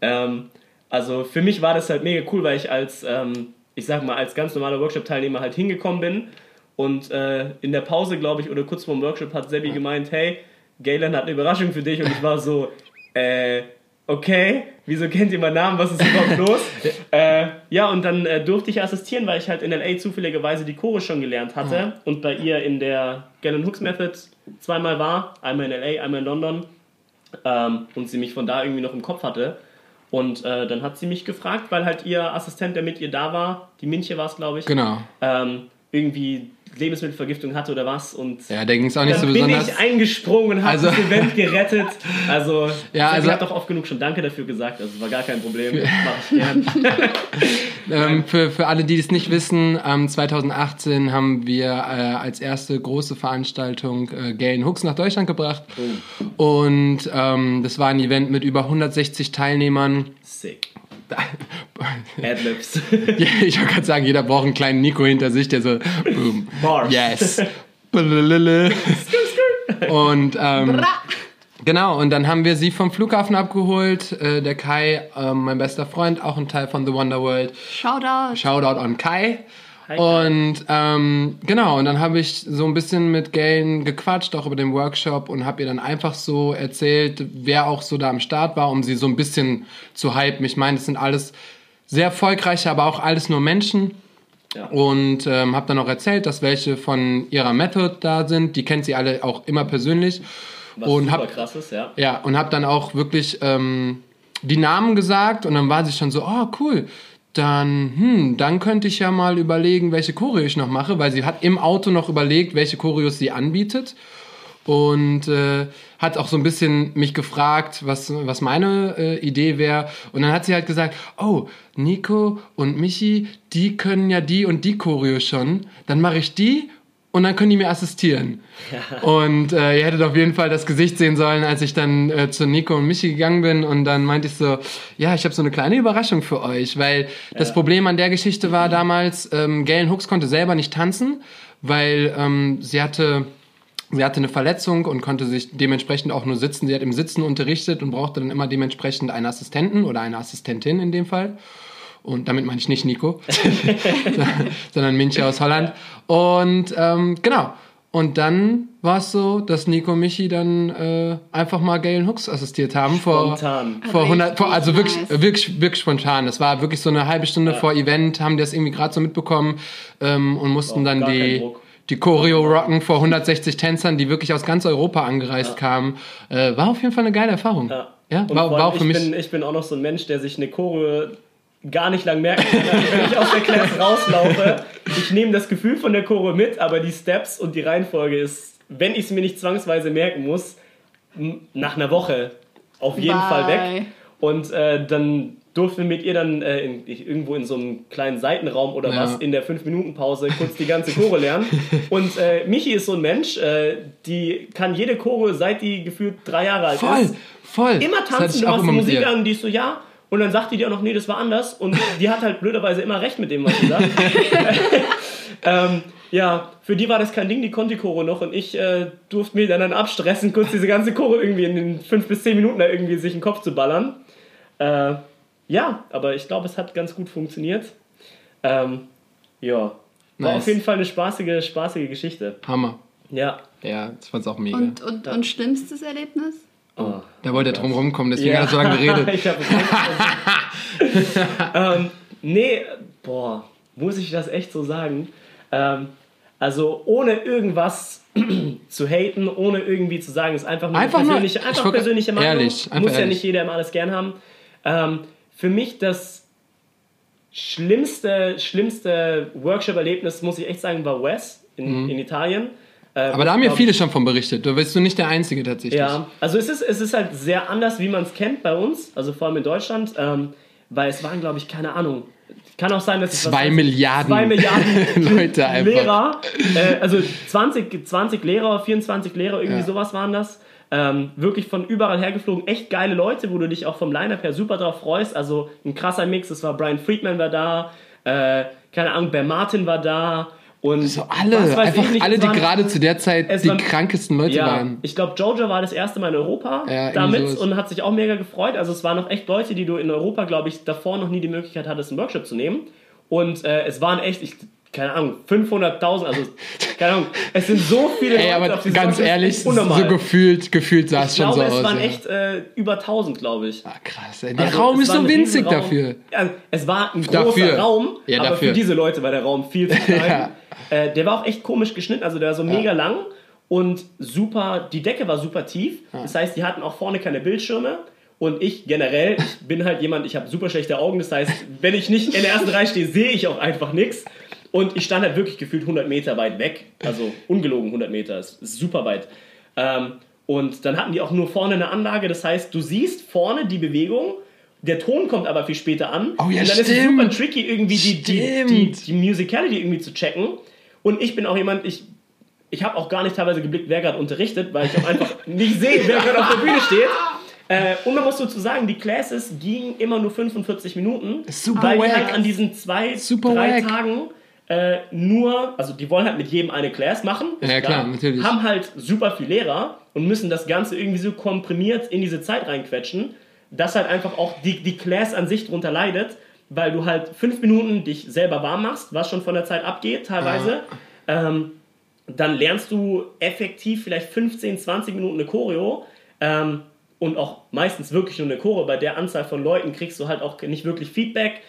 S2: Ähm, also für mich war das halt mega cool, weil ich als, ähm, ich sag mal, als ganz normaler Workshop-Teilnehmer halt hingekommen bin und äh, in der Pause, glaube ich, oder kurz vor dem Workshop hat Sebi gemeint, hey, Galen hat eine Überraschung für dich und ich war so, äh, okay, wieso kennt ihr meinen Namen, was ist überhaupt [LAUGHS] los? äh, ja, und dann äh, durfte ich assistieren, weil ich halt in L.A. zufälligerweise die Chore schon gelernt hatte und bei ihr in der Galen Hooks Method zweimal war, einmal in L.A., einmal in London ähm, und sie mich von da irgendwie noch im Kopf hatte. Und äh, dann hat sie mich gefragt, weil halt ihr Assistent, der mit ihr da war, die Minche war es, glaube ich,
S1: Genau.
S2: ähm, irgendwie Lebensmittelvergiftung hatte oder was. Und
S1: Ja, der ging es auch nicht so
S2: bin
S1: besonders.
S2: ich eingesprungen und habe
S1: Also-
S2: das Event gerettet. Also, [LAUGHS]
S1: Ja,
S2: sie
S1: also-
S2: hat doch oft genug schon Danke dafür gesagt. Also, war gar kein Problem. [LAUGHS] Gern. [LAUGHS]
S1: Ähm, für, für alle, die es nicht wissen, ähm, 2018 haben wir äh, als erste große Veranstaltung äh, Galen Hooks nach Deutschland gebracht. Und ähm, das war ein Event mit über 160 Teilnehmern.
S2: Sick. Adlibs. [LAUGHS]
S1: Ja, ich wollte gerade sagen, jeder braucht einen kleinen Nico hinter sich, der so, boom,
S2: Bars.
S1: yes. [LAUGHS] Und ähm, genau, und dann haben wir sie vom Flughafen abgeholt. Äh, der Kai, ähm, mein bester Freund, auch ein Teil von The Wonder World.
S3: Shoutout.
S1: Shoutout an Kai.
S2: Hi, Kai.
S1: Und ähm, genau, und dann habe ich so ein bisschen mit Galen gequatscht, auch über den Workshop und habe ihr dann einfach so erzählt, wer auch so da am Start war, um sie so ein bisschen zu hypen. Ich meine, das sind alles sehr erfolgreiche, aber auch alles nur Menschen.
S2: Ja.
S1: Und ähm, habe dann auch erzählt, dass welche von ihrer Method da sind. Die kennt sie alle auch immer persönlich.
S2: Was
S1: und
S2: super
S1: hab,
S2: krass ist, ja.
S1: ja, und habe dann auch wirklich ähm, die Namen gesagt und dann war sie schon so, oh cool, dann, hm, dann könnte ich ja mal überlegen, welche Choreo ich noch mache, weil sie hat im Auto noch überlegt, welche Choreos sie anbietet und äh, hat auch so ein bisschen mich gefragt, was, was meine äh, Idee wäre. Und dann hat sie halt gesagt, oh, Nico und Michi, die können ja die und die Choreo schon. Dann mache ich die und dann können die mir assistieren. Und äh, ihr hättet auf jeden Fall das Gesicht sehen sollen, als ich dann äh, zu Nico und Michi gegangen bin. Und dann meinte ich so, ja, ich habe so eine kleine Überraschung für euch. Weil das Problem an der Geschichte war damals, ähm, Galen Hooks konnte selber nicht tanzen, weil ähm, sie hatte... Sie hatte eine Verletzung und konnte sich dementsprechend auch nur sitzen. Sie hat im Sitzen unterrichtet und brauchte dann immer dementsprechend einen Assistenten oder eine Assistentin in dem Fall. Und damit meine ich nicht Nico, [LAUGHS] [LAUGHS] sondern Minche aus Holland. Und ähm, genau. Und dann war es so, dass Nico und Michi dann äh, einfach mal Galen Hooks assistiert haben. Vor,
S2: Spontan.
S1: vor 100, vor, also wirklich,
S3: nice.
S1: wirklich, wirklich spontan. Das war wirklich so eine halbe Stunde vor Event, haben die das irgendwie gerade so mitbekommen ähm, und mussten
S2: Auch
S1: dann
S2: kein
S1: die,
S2: Druck.
S1: Die Choreo rocken vor 160 Tänzern, die wirklich aus ganz Europa angereist kamen. Äh, war auf jeden Fall eine geile Erfahrung.
S2: Ja.
S1: Ja, war, war auch für
S2: ich,
S1: mich.
S2: bin, ich bin auch noch so ein Mensch, der sich eine Choreo gar nicht lang merken kann. Wenn ich aus der Class rauslaufe, ich nehme das Gefühl von der Choreo mit, aber die Steps und die Reihenfolge ist, wenn ich es mir nicht zwangsweise merken muss, nach einer Woche auf jeden
S3: Bye.
S2: Fall weg. Und äh, dann durften wir mit ihr dann äh, in, irgendwo in so einem kleinen Seitenraum oder
S1: Ja.
S2: was in der 5-Minuten-Pause kurz die ganze Chore lernen. [LAUGHS] Und äh, Michi ist so ein Mensch, äh, die kann jede Chore, seit die gefühlt drei Jahre alt
S1: Voll,
S2: ist,
S1: voll.
S2: immer tanzen, du machst die Musik an, die ist so, ja. Und dann sagt die dir auch noch, nee, das war anders. Und die hat halt blöderweise immer recht mit dem, was sie sagt. [LAUGHS] ähm, ja, für die war das kein Ding, die konnte die Chore noch. Und ich äh, durfte mir dann, dann abstressen, kurz diese ganze Chore irgendwie in den fünf bis zehn Minuten da irgendwie sich in den Kopf zu ballern. Äh, ja, aber ich glaube, es hat ganz gut funktioniert. Ähm, ja, war
S1: Nice.
S2: auf jeden Fall eine spaßige, spaßige Geschichte.
S1: Hammer.
S2: Ja,
S1: Ja, das fand's auch mega.
S3: Und, und, und schlimmstes Erlebnis?
S2: Oh,
S1: Da wollte er drum rumkommen, deswegen hat er so lange geredet. [LAUGHS]
S2: ich hab [LAUGHS] ähm, nee, boah, muss ich das echt so sagen? Ähm, also ohne irgendwas [CLEARS THROAT] zu haten, ohne irgendwie zu sagen, ist einfach nur
S1: Einfach nur-
S2: persönliche,
S1: ich
S2: einfach persönliche Meinung.
S1: ehrlich, einfach
S2: muss ja
S1: ehrlich.
S2: nicht jeder immer alles gern haben. Ähm, für mich das schlimmste, schlimmste Workshop-Erlebnis, muss ich echt sagen, war Wes in, in Italien. Äh,
S1: Mhm. Aber da haben ja viele schon von berichtet. Da bist du nicht der Einzige tatsächlich.
S2: ja, also es ist, es ist halt sehr anders, wie man es kennt bei uns, also vor allem in Deutschland, ähm, weil es waren, glaube ich, keine Ahnung. Kann auch sein, dass es was
S1: Zwei
S2: ich,
S1: Milliarden
S2: zwei Milliarden [LAUGHS]
S1: Leute einfach.
S2: Lehrer, äh, also 20, 20 Lehrer, 24 Lehrer, irgendwie
S1: Ja.
S2: sowas waren das. Ähm, wirklich von überall hergeflogen, echt geile Leute, wo du dich auch vom Line-Up her super drauf freust. Also ein krasser Mix, es war Brian Friedman war da, äh, keine Ahnung, Ben Martin war da und
S1: So alle, einfach
S2: ich nicht,
S1: alle, die
S2: waren-
S1: gerade zu der Zeit die
S2: waren-
S1: krankesten Leute
S2: ja,
S1: waren.
S2: ich glaube, Jojo war das erste Mal in Europa
S1: Ja,
S2: damit und hat sich auch mega gefreut. Also es waren noch echt Leute, die du in Europa, glaube ich, davor noch nie die Möglichkeit hattest, einen Workshop zu nehmen. Und äh, es waren echt, ich, keine Ahnung, 500.000, also keine Ahnung, es sind so viele
S1: Ey, aber
S2: auf
S1: ganz
S2: Workshop,
S1: ehrlich, so gefühlt, gefühlt sah es
S2: ich
S1: schon
S2: glaube,
S1: so
S2: es
S1: aus.
S2: waren
S1: ja.
S2: echt äh, über 1000, glaube ich.
S1: Ah, krass, ey. Der
S2: Also,
S1: Raum
S2: es
S1: ist so winzig dafür.
S2: Ja, es war ein großer
S1: Dafür.
S2: Raum,
S1: Ja,
S2: aber
S1: dafür.
S2: für diese Leute war der Raum viel zu klein. [LAUGHS] Äh, der war auch echt komisch geschnitten, also der war so mega lang und super, die Decke war super tief. Das heißt, die hatten auch vorne keine Bildschirme. Und ich generell, ich bin halt jemand, ich habe super schlechte Augen. Das heißt, wenn ich nicht in der ersten Reihe stehe, sehe ich auch einfach nichts. Und ich stand halt wirklich gefühlt 100 Meter weit weg. Also ungelogen 100 Meter, ist, ist super weit. Ähm, und dann hatten die auch nur vorne eine Anlage. Das heißt, du siehst vorne die Bewegung, der Ton kommt aber viel später an.
S1: Oh ja,
S2: und dann ist es
S1: stimmt.
S2: super tricky, irgendwie die, die, die,
S1: Stimmt.
S2: die Musicality irgendwie zu checken. Und ich bin auch jemand, ich, ich habe auch gar nicht teilweise geblickt, wer gerade unterrichtet, weil ich auch einfach [LAUGHS] nicht sehe, wer gerade auf der Bühne steht. Äh, und man muss dazu sagen, die Classes gingen immer nur 45 Minuten,
S1: Super
S2: weil die
S1: wack.
S2: halt an diesen zwei,
S1: Super
S2: drei
S1: wack.
S2: Tagen äh, nur, also die wollen halt mit jedem eine Class machen,
S1: Ja, klar, natürlich.
S2: haben halt super viel Lehrer und müssen das Ganze irgendwie so komprimiert in diese Zeit reinquetschen, dass halt einfach auch die, die Class an sich drunter leidet, weil du halt fünf Minuten dich selber warm machst, was schon von der Zeit abgeht teilweise. Ähm, dann lernst du effektiv vielleicht 15, 20 Minuten eine Choreo ähm, und auch meistens wirklich nur eine Choreo. Bei der Anzahl von Leuten kriegst du halt auch nicht wirklich Feedback.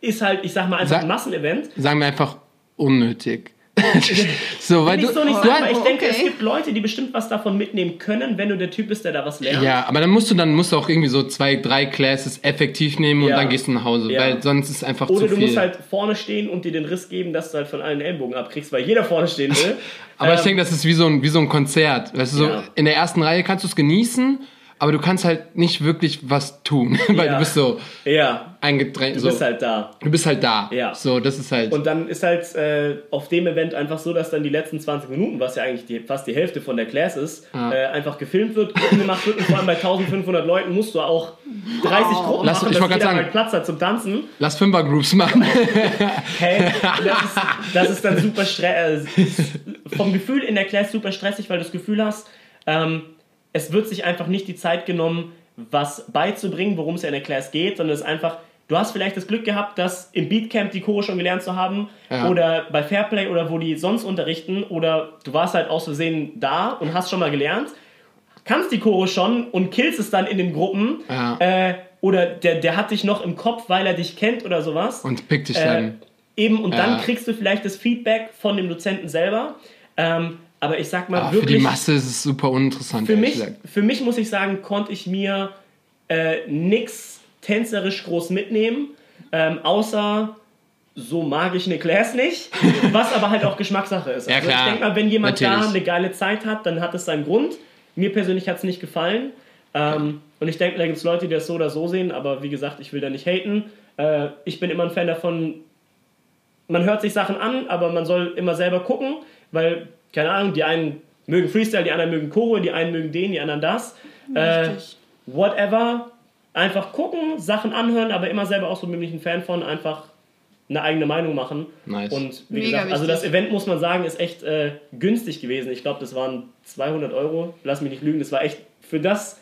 S2: Ist halt, ich sag mal, einfach
S1: Sag-
S2: ein Massenevent.
S1: Sagen wir einfach unnötig. [LAUGHS] [LAUGHS] so, weil du,
S2: ich so nicht
S1: du
S2: sagen, ich denke,
S3: okay.
S2: es gibt Leute, die bestimmt was davon mitnehmen können, wenn du der Typ bist, der da was lernt.
S1: Ja, aber dann musst du dann musst du auch irgendwie so zwei, drei Classes effektiv nehmen und
S2: Ja.
S1: dann gehst du nach Hause,
S2: Ja.
S1: weil sonst ist es einfach
S2: Oder
S1: zu
S2: du
S1: viel.
S2: musst halt vorne stehen und dir den Riss geben, dass du halt von allen Ellbogen abkriegst, weil jeder vorne stehen will. [LAUGHS]
S1: aber ich
S2: Ähm,
S1: denke, das ist wie so ein wie so ein Konzert. Weißt du, so
S2: Ja.
S1: in der ersten Reihe kannst du es genießen, aber du kannst halt nicht wirklich was tun, [LAUGHS] weil
S2: Ja.
S1: du bist so
S2: Ja,
S1: eingedrängt.
S2: du
S1: so.
S2: bist halt da.
S1: du bist halt da.
S2: Ja.
S1: So, das ist halt.
S2: Und dann ist halt äh, auf dem Event einfach so, dass dann die letzten 20 Minuten, was ja eigentlich die, fast die Hälfte von der Class ist,
S1: Ja.
S2: äh, einfach gefilmt wird, Gruppen gemacht wird und vor allem bei 1500 Leuten musst du auch 30 Gruppen
S1: Lass-
S2: machen,
S1: ich
S2: dass jeder
S1: sagen-
S2: Platz hat zum Tanzen.
S1: Lass Fünfer-Groups machen. [LAUGHS]
S2: Hey, das ist, das ist dann super stressig. [LAUGHS] Vom Gefühl in der Class super stressig, weil du das Gefühl hast, ähm, es wird sich einfach nicht die Zeit genommen, was beizubringen, worum es ja in der Class geht, sondern es ist einfach, du hast vielleicht das Glück gehabt, das im Beatcamp die Chore schon gelernt zu haben
S1: Ja.
S2: oder bei Fairplay oder wo die sonst unterrichten oder du warst halt aus Versehen da und hast schon mal gelernt, kannst die Chore schon und killst es dann in den Gruppen
S1: Ja.
S2: äh, oder der, der hat dich noch im Kopf, weil er dich kennt oder sowas.
S1: Und pick dich
S2: Äh,
S1: dann.
S2: eben, und
S1: Ja.
S2: dann kriegst du vielleicht das Feedback von dem Dozenten selber. Ähm, aber ich sag mal
S1: Aber Ah, für die
S2: wirklich,
S1: Masse ist es super uninteressant.
S2: für, mich,
S1: gesagt.
S2: für mich muss ich sagen, konnte ich mir äh, nix tänzerisch groß mitnehmen, ähm, außer so mag ich eine Class nicht, [LAUGHS] was aber halt auch Geschmackssache ist.
S1: Ja,
S2: also
S1: klar.
S2: ich denke mal, wenn jemand da
S1: Natürlich.
S2: eine geile Zeit hat, dann hat es seinen Grund. Mir persönlich hat es nicht gefallen. Ähm, und ich denke, da gibt es Leute, die das so oder so sehen, aber wie gesagt, ich will da nicht haten. Äh, ich bin immer ein Fan davon, man hört sich Sachen an, aber man soll immer selber gucken, weil, keine Ahnung, die einen mögen Freestyle, die anderen mögen Chore, die einen mögen den, die anderen das. Äh,
S3: Richtig.
S2: whatever. Einfach gucken, Sachen anhören, aber immer selber auch so bin ich ein Fan von, einfach eine eigene Meinung machen.
S1: Nice.
S2: Und wie
S3: Mega
S2: gesagt, also das. Event, muss man sagen, ist echt äh, günstig gewesen. Ich glaube, das waren 200 Euro. Lass mich nicht lügen, das war echt für das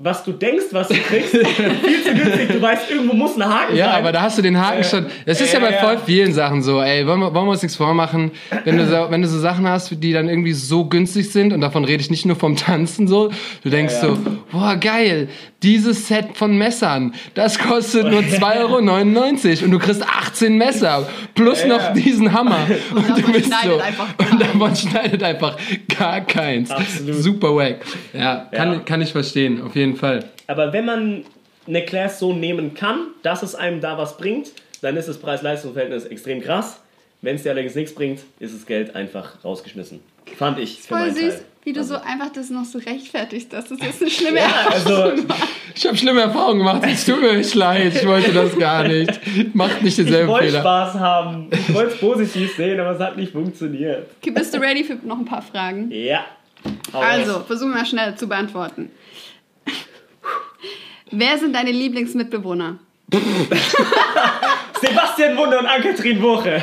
S2: was du denkst, was du kriegst, [LAUGHS] viel zu günstig. Du weißt, irgendwo muss ein Haken
S1: Ja,
S2: sein.
S1: aber da hast du den Haken
S2: Äh,
S1: schon. Das ist ja,
S2: ja,
S1: bei
S2: ja.
S1: voll vielen Sachen so. Ey, wollen wir, wollen wir uns nichts vormachen? Wenn du, so, [LAUGHS] wenn du so Sachen hast, die dann irgendwie so günstig sind, und davon rede ich nicht nur vom Tanzen so, du denkst
S2: Ja, ja.
S1: so, boah, geil, dieses Set von Messern, das kostet nur [LAUGHS] 2,99 Euro und du kriegst 18 Messer plus
S2: Ja,
S1: noch
S2: ja.
S1: diesen Hammer. Und,
S3: davon
S1: du bist
S3: schneidet
S1: so.
S3: einfach
S1: Und davon schneidet einfach gar keins.
S2: Absolut.
S1: Super wack. Ja, kann,
S2: Ja.
S1: kann ich verstehen, auf jeden Fall.
S2: Aber wenn man eine Class so nehmen kann, dass es einem da was bringt, dann ist das Preis-Leistungs-Verhältnis extrem krass. Wenn es dir allerdings nichts bringt, ist das Geld einfach rausgeschmissen. Fand ich für
S3: Voll süß,
S2: Teil.
S3: wie du so einfach das noch so rechtfertigst, dass das jetzt eine schlimme
S2: Ja, also
S1: Ich habe schlimme Erfahrungen gemacht. Es tut mir leid. Ich wollte das gar nicht. Macht nicht
S2: ich
S1: denselben
S2: wollte
S1: Fehler.
S2: Spaß haben. Ich wollte es positiv sehen, aber es hat nicht funktioniert.
S3: Okay, bist du ready für noch ein paar Fragen?
S2: Ja. Hau
S3: Also,
S2: raus.
S3: versuchen wir mal schnell zu beantworten. Wer sind deine Lieblingsmitbewohner? [LAUGHS]
S2: Sebastian Wunder und Ann-Kathrin Woche.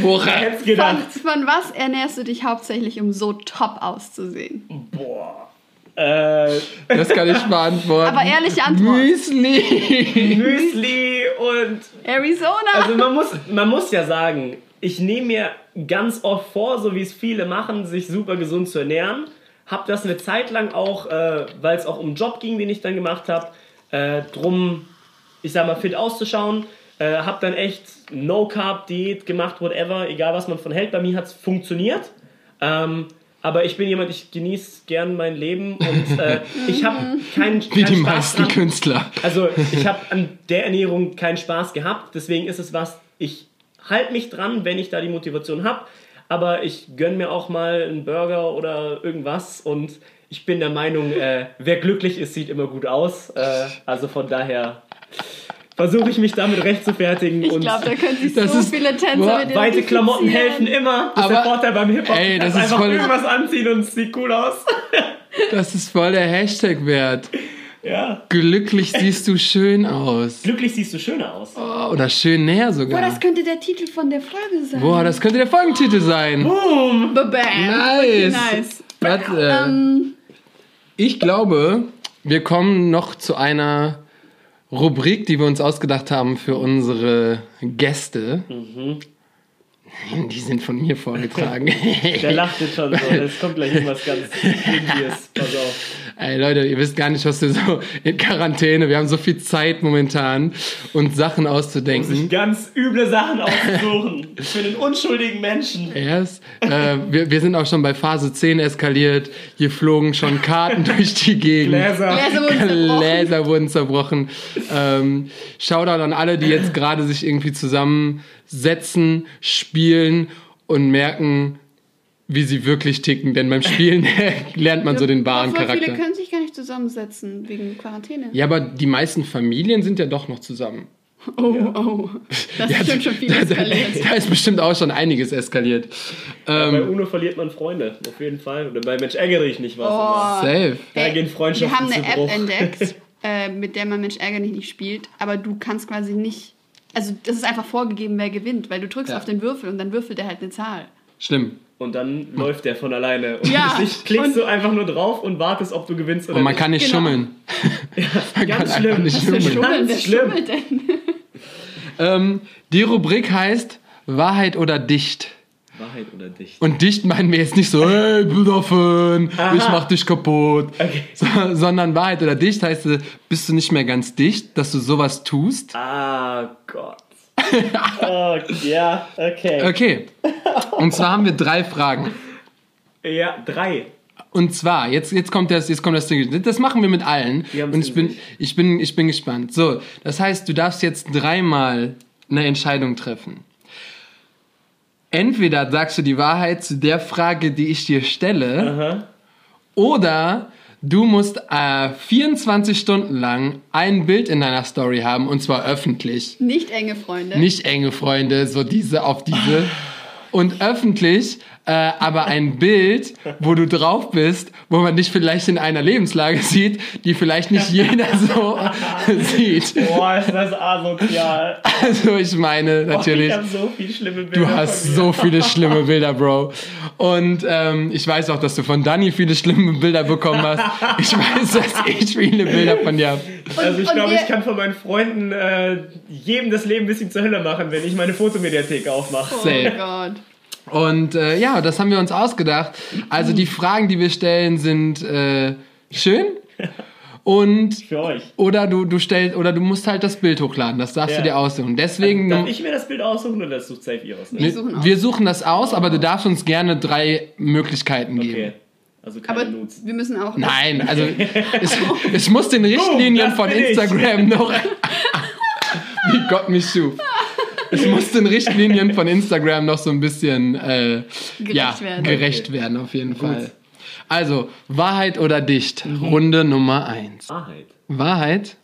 S1: Woche.
S2: Wer hätte es
S3: Von,
S2: gedacht?
S3: von was ernährst du dich hauptsächlich, um so top auszusehen?
S2: Boah. Äh, [LAUGHS]
S1: Das kann ich beantworten.
S3: Aber ehrliche Antwort.
S1: Müsli.
S2: Müsli und
S3: Arizona!
S2: Also man muss, man muss ja sagen, ich nehme mir ganz oft vor, so wie es viele machen, sich super gesund zu ernähren. Hab das eine Zeit lang auch, äh, weil es auch um einen Job ging, den ich dann gemacht habe, äh, drum, ich sag mal, fit auszuschauen. Äh, hab dann echt No-Carb-Diät gemacht, whatever, egal was man von hält. Bei mir hat es funktioniert. Ähm, aber ich bin jemand, ich genieße gern mein Leben und äh, ich habe [LAUGHS] keinen
S1: Wie die
S2: Spaß
S1: meisten
S2: dran.
S1: Künstler.
S2: Also ich habe [LAUGHS] an der Ernährung keinen Spaß gehabt, deswegen ist es was, ich halte mich dran, wenn ich da die Motivation habe, aber ich gönne mir auch mal einen Burger oder irgendwas und ich bin der Meinung, äh, wer glücklich ist, sieht immer gut aus. Äh, also von daher versuche ich mich damit rechtfertigen
S3: ich
S2: und
S3: glaube, da können sich
S1: Das
S3: so
S1: ist-
S3: viele Tänzer
S1: Boah,
S3: mit
S2: weite Klamotten helfen immer. Das ist der
S1: Aber-
S2: Vorteil beim Hip-Hop.
S1: Ey, das ist
S2: einfach
S1: voll-
S2: irgendwas anziehen und es sieht cool aus.
S1: Das ist voll der Hashtag wert.
S2: Ja.
S1: Glücklich siehst du schön aus.
S2: Glücklich siehst du schöner aus.
S1: Oh, oder schön näher
S3: Boah,
S1: sogar.
S3: das könnte der Titel von der Folge sein.
S1: Boah, das könnte der Folgentitel sein.
S2: Boom!
S3: Bam.
S1: Nice.
S3: Nice.
S1: Was, äh,
S3: Ähm,
S1: Ich glaube, wir kommen noch zu einer Rubrik, die wir uns ausgedacht haben für unsere Gäste. Die sind von mir vorgetragen. [LAUGHS]
S2: Der lacht jetzt schon so. Es kommt gleich irgendwas ganz Indies. Pass auf.
S1: Ey Leute, ihr wisst gar nicht, was wir so in Quarantäne, wir haben so viel Zeit momentan, uns Sachen
S2: Um sich
S1: auszudenken.
S2: ganz üble Sachen auszusuchen. Für den unschuldigen Menschen.
S1: Erst, äh, wir, wir sind auch schon bei Phase 10 eskaliert. Hier flogen schon Karten [LAUGHS] durch die Gegend.
S2: Gläser.
S3: Gläser wurden zerbrochen.
S1: Gläser wurden zerbrochen. Ähm, Shoutout an alle, die jetzt gerade sich irgendwie zusammensetzen, spielen und merken, wie sie wirklich ticken. Denn beim Spielen [LAUGHS] lernt man so den wahren
S3: voll
S1: Charakter.
S3: viele können sich gar nicht zusammensetzen wegen Quarantäne.
S1: Ja, aber die meisten Familien sind ja doch noch zusammen.
S3: Oh, oh. Das [LAUGHS] ist bestimmt schon viel
S1: da, da,
S3: eskaliert.
S1: da ist bestimmt auch schon einiges eskaliert.
S2: Bei
S1: Ähm,
S2: UNO verliert man Freunde. Auf jeden Fall. Oder bei Mensch ärgere ich nicht was.
S3: Oh.
S1: safe.
S2: Da
S3: Ey,
S2: gehen Freundschaften
S3: Wir haben eine
S2: zu
S3: App
S2: Bruch.
S3: entdeckt, [LAUGHS] äh, mit der man Mensch ärgerlich nicht spielt, aber du kannst quasi nicht. Also, das ist einfach vorgegeben, wer gewinnt, weil du drückst
S1: Ja.
S3: auf den Würfel und dann würfelt er halt eine Zahl.
S1: Schlimm.
S2: Und dann läuft der von alleine. Und
S3: Ja. [LAUGHS]
S2: nicht klickst
S3: Und-
S2: du einfach nur drauf und wartest, ob du gewinnst oder
S1: Und man
S2: nicht.
S1: kann nicht
S3: Genau.
S1: schummeln. [LAUGHS] man
S2: Ganz
S1: kann
S2: schlimm.
S1: nicht
S2: Das ist
S1: schummeln.
S2: schlimm.
S3: Schummeln, wer
S2: schlimm.
S3: schummelt denn? [LAUGHS]
S1: Ähm, die Rubrik heißt Wahrheit oder Dicht.
S2: Wahrheit oder dicht?
S1: Und dicht meinen wir jetzt nicht so, hey, Besoffen, ich mach dich kaputt.
S2: Okay.
S1: So, sondern Wahrheit oder dicht heißt, bist du nicht mehr ganz dicht, dass du sowas tust.
S2: Ah, Gott. Oh, ja, okay.
S1: Okay. Und zwar haben wir drei Fragen.
S2: Ja, drei.
S1: Und zwar, jetzt, jetzt kommt das, jetzt kommt das Ding. Das machen wir mit allen. Und ich
S2: in
S1: bin, ich bin, ich bin gespannt. So, das heißt, du darfst jetzt dreimal eine Entscheidung treffen. Entweder sagst du die Wahrheit zu der Frage, die ich dir stelle,
S2: Aha.
S1: oder du musst äh, 24 Stunden lang ein Bild in deiner Story haben, und zwar öffentlich.
S3: Nicht enge Freunde.
S1: Nicht enge Freunde, so diese auf diese. Und öffentlich äh, aber ein Bild, wo du drauf bist, wo man dich vielleicht in einer Lebenslage sieht, die vielleicht nicht jeder so [LAUGHS] sieht.
S2: Boah, ist das asozial.
S1: Also ich meine
S2: Boah,
S1: natürlich.
S2: ich habe so viele schlimme Bilder.
S1: Du hast
S2: von mir.
S1: so viele [LAUGHS] schlimme Bilder, Bro. Und ähm, ich weiß auch, dass du von Dani viele schlimme Bilder bekommen hast. Ich weiß, dass ich viele Bilder von dir habe.
S2: Also ich glaube, ich kann von meinen Freunden äh, jedem das Leben ein bisschen zur Hölle machen, wenn ich meine Fotomediathek aufmache.
S3: Oh. Gott.
S1: Und äh, ja, das haben wir uns ausgedacht. Also die Fragen, die wir stellen, sind äh, schön. Und
S2: Für euch.
S1: oder du, du stellst oder du musst halt das Bild hochladen. Das darfst
S2: Ja.
S1: du dir aussuchen. Deswegen
S2: Darf ich mir das Bild aussuchen oder das sucht safe ihr aus? Ne?
S3: Wir suchen aus.
S1: wir suchen das aus, aber du darfst uns gerne drei Möglichkeiten geben.
S2: Okay. Also keine
S3: Aber
S2: Nudes.
S3: wir müssen auch.
S1: Nein, also [LAUGHS] es, es muss den Richtlinien
S2: das
S1: von
S2: bin ich.
S1: Instagram noch. [LAUGHS] Wie Gott mich schuf. Es muss den Richtlinien von Instagram noch so ein bisschen äh,
S3: Gerecht
S1: ja,
S3: werden.
S1: gerecht werden, auf jeden Fall. Also, Wahrheit oder dicht? Runde Nummer eins.
S2: Wahrheit.
S1: Wahrheit?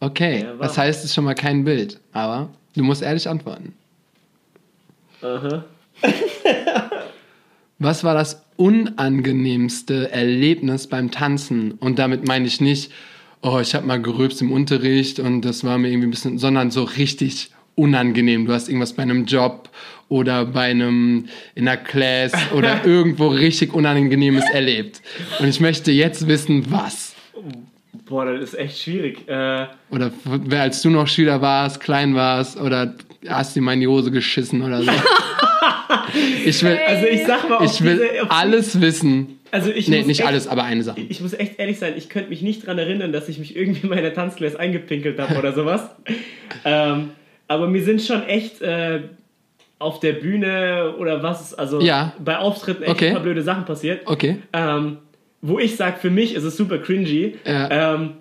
S1: Okay,
S2: Ja,
S1: das
S2: Wahrheit.
S1: heißt, es ist schon mal kein Bild. Aber du musst ehrlich antworten.
S2: Aha. [LAUGHS]
S1: Was war das unangenehmste Erlebnis beim Tanzen? Und damit meine ich nicht, oh, ich habe mal gerülpst im Unterricht und das war mir irgendwie ein bisschen, sondern so richtig unangenehm. Du hast irgendwas bei einem Job oder bei einem in einer Class oder [LAUGHS] irgendwo richtig Unangenehmes erlebt. Und ich möchte jetzt wissen, was.
S2: Boah, das ist echt schwierig. Äh,
S1: Oder wer als du noch Schüler warst, klein warst oder hast dir mal in die Hose geschissen oder so. [LAUGHS] Ich will,
S2: also ich sag mal,
S1: ich will
S2: diese,
S1: alles wissen.
S2: Also ich
S1: Nee, nicht
S2: echt,
S1: alles, aber eine Sache.
S2: Ich muss echt ehrlich sein, ich könnte mich nicht daran erinnern, dass ich mich irgendwie in meiner Tanzklasse eingepinkelt habe oder sowas. [LAUGHS] ähm, aber mir sind schon echt äh, auf der Bühne oder was, also
S1: Ja.
S2: bei Auftritten echt
S1: Okay.
S2: ein paar blöde Sachen passiert.
S1: Okay.
S2: Ähm, wo ich sage, für mich ist es super cringy.
S1: Ja.
S2: Ähm,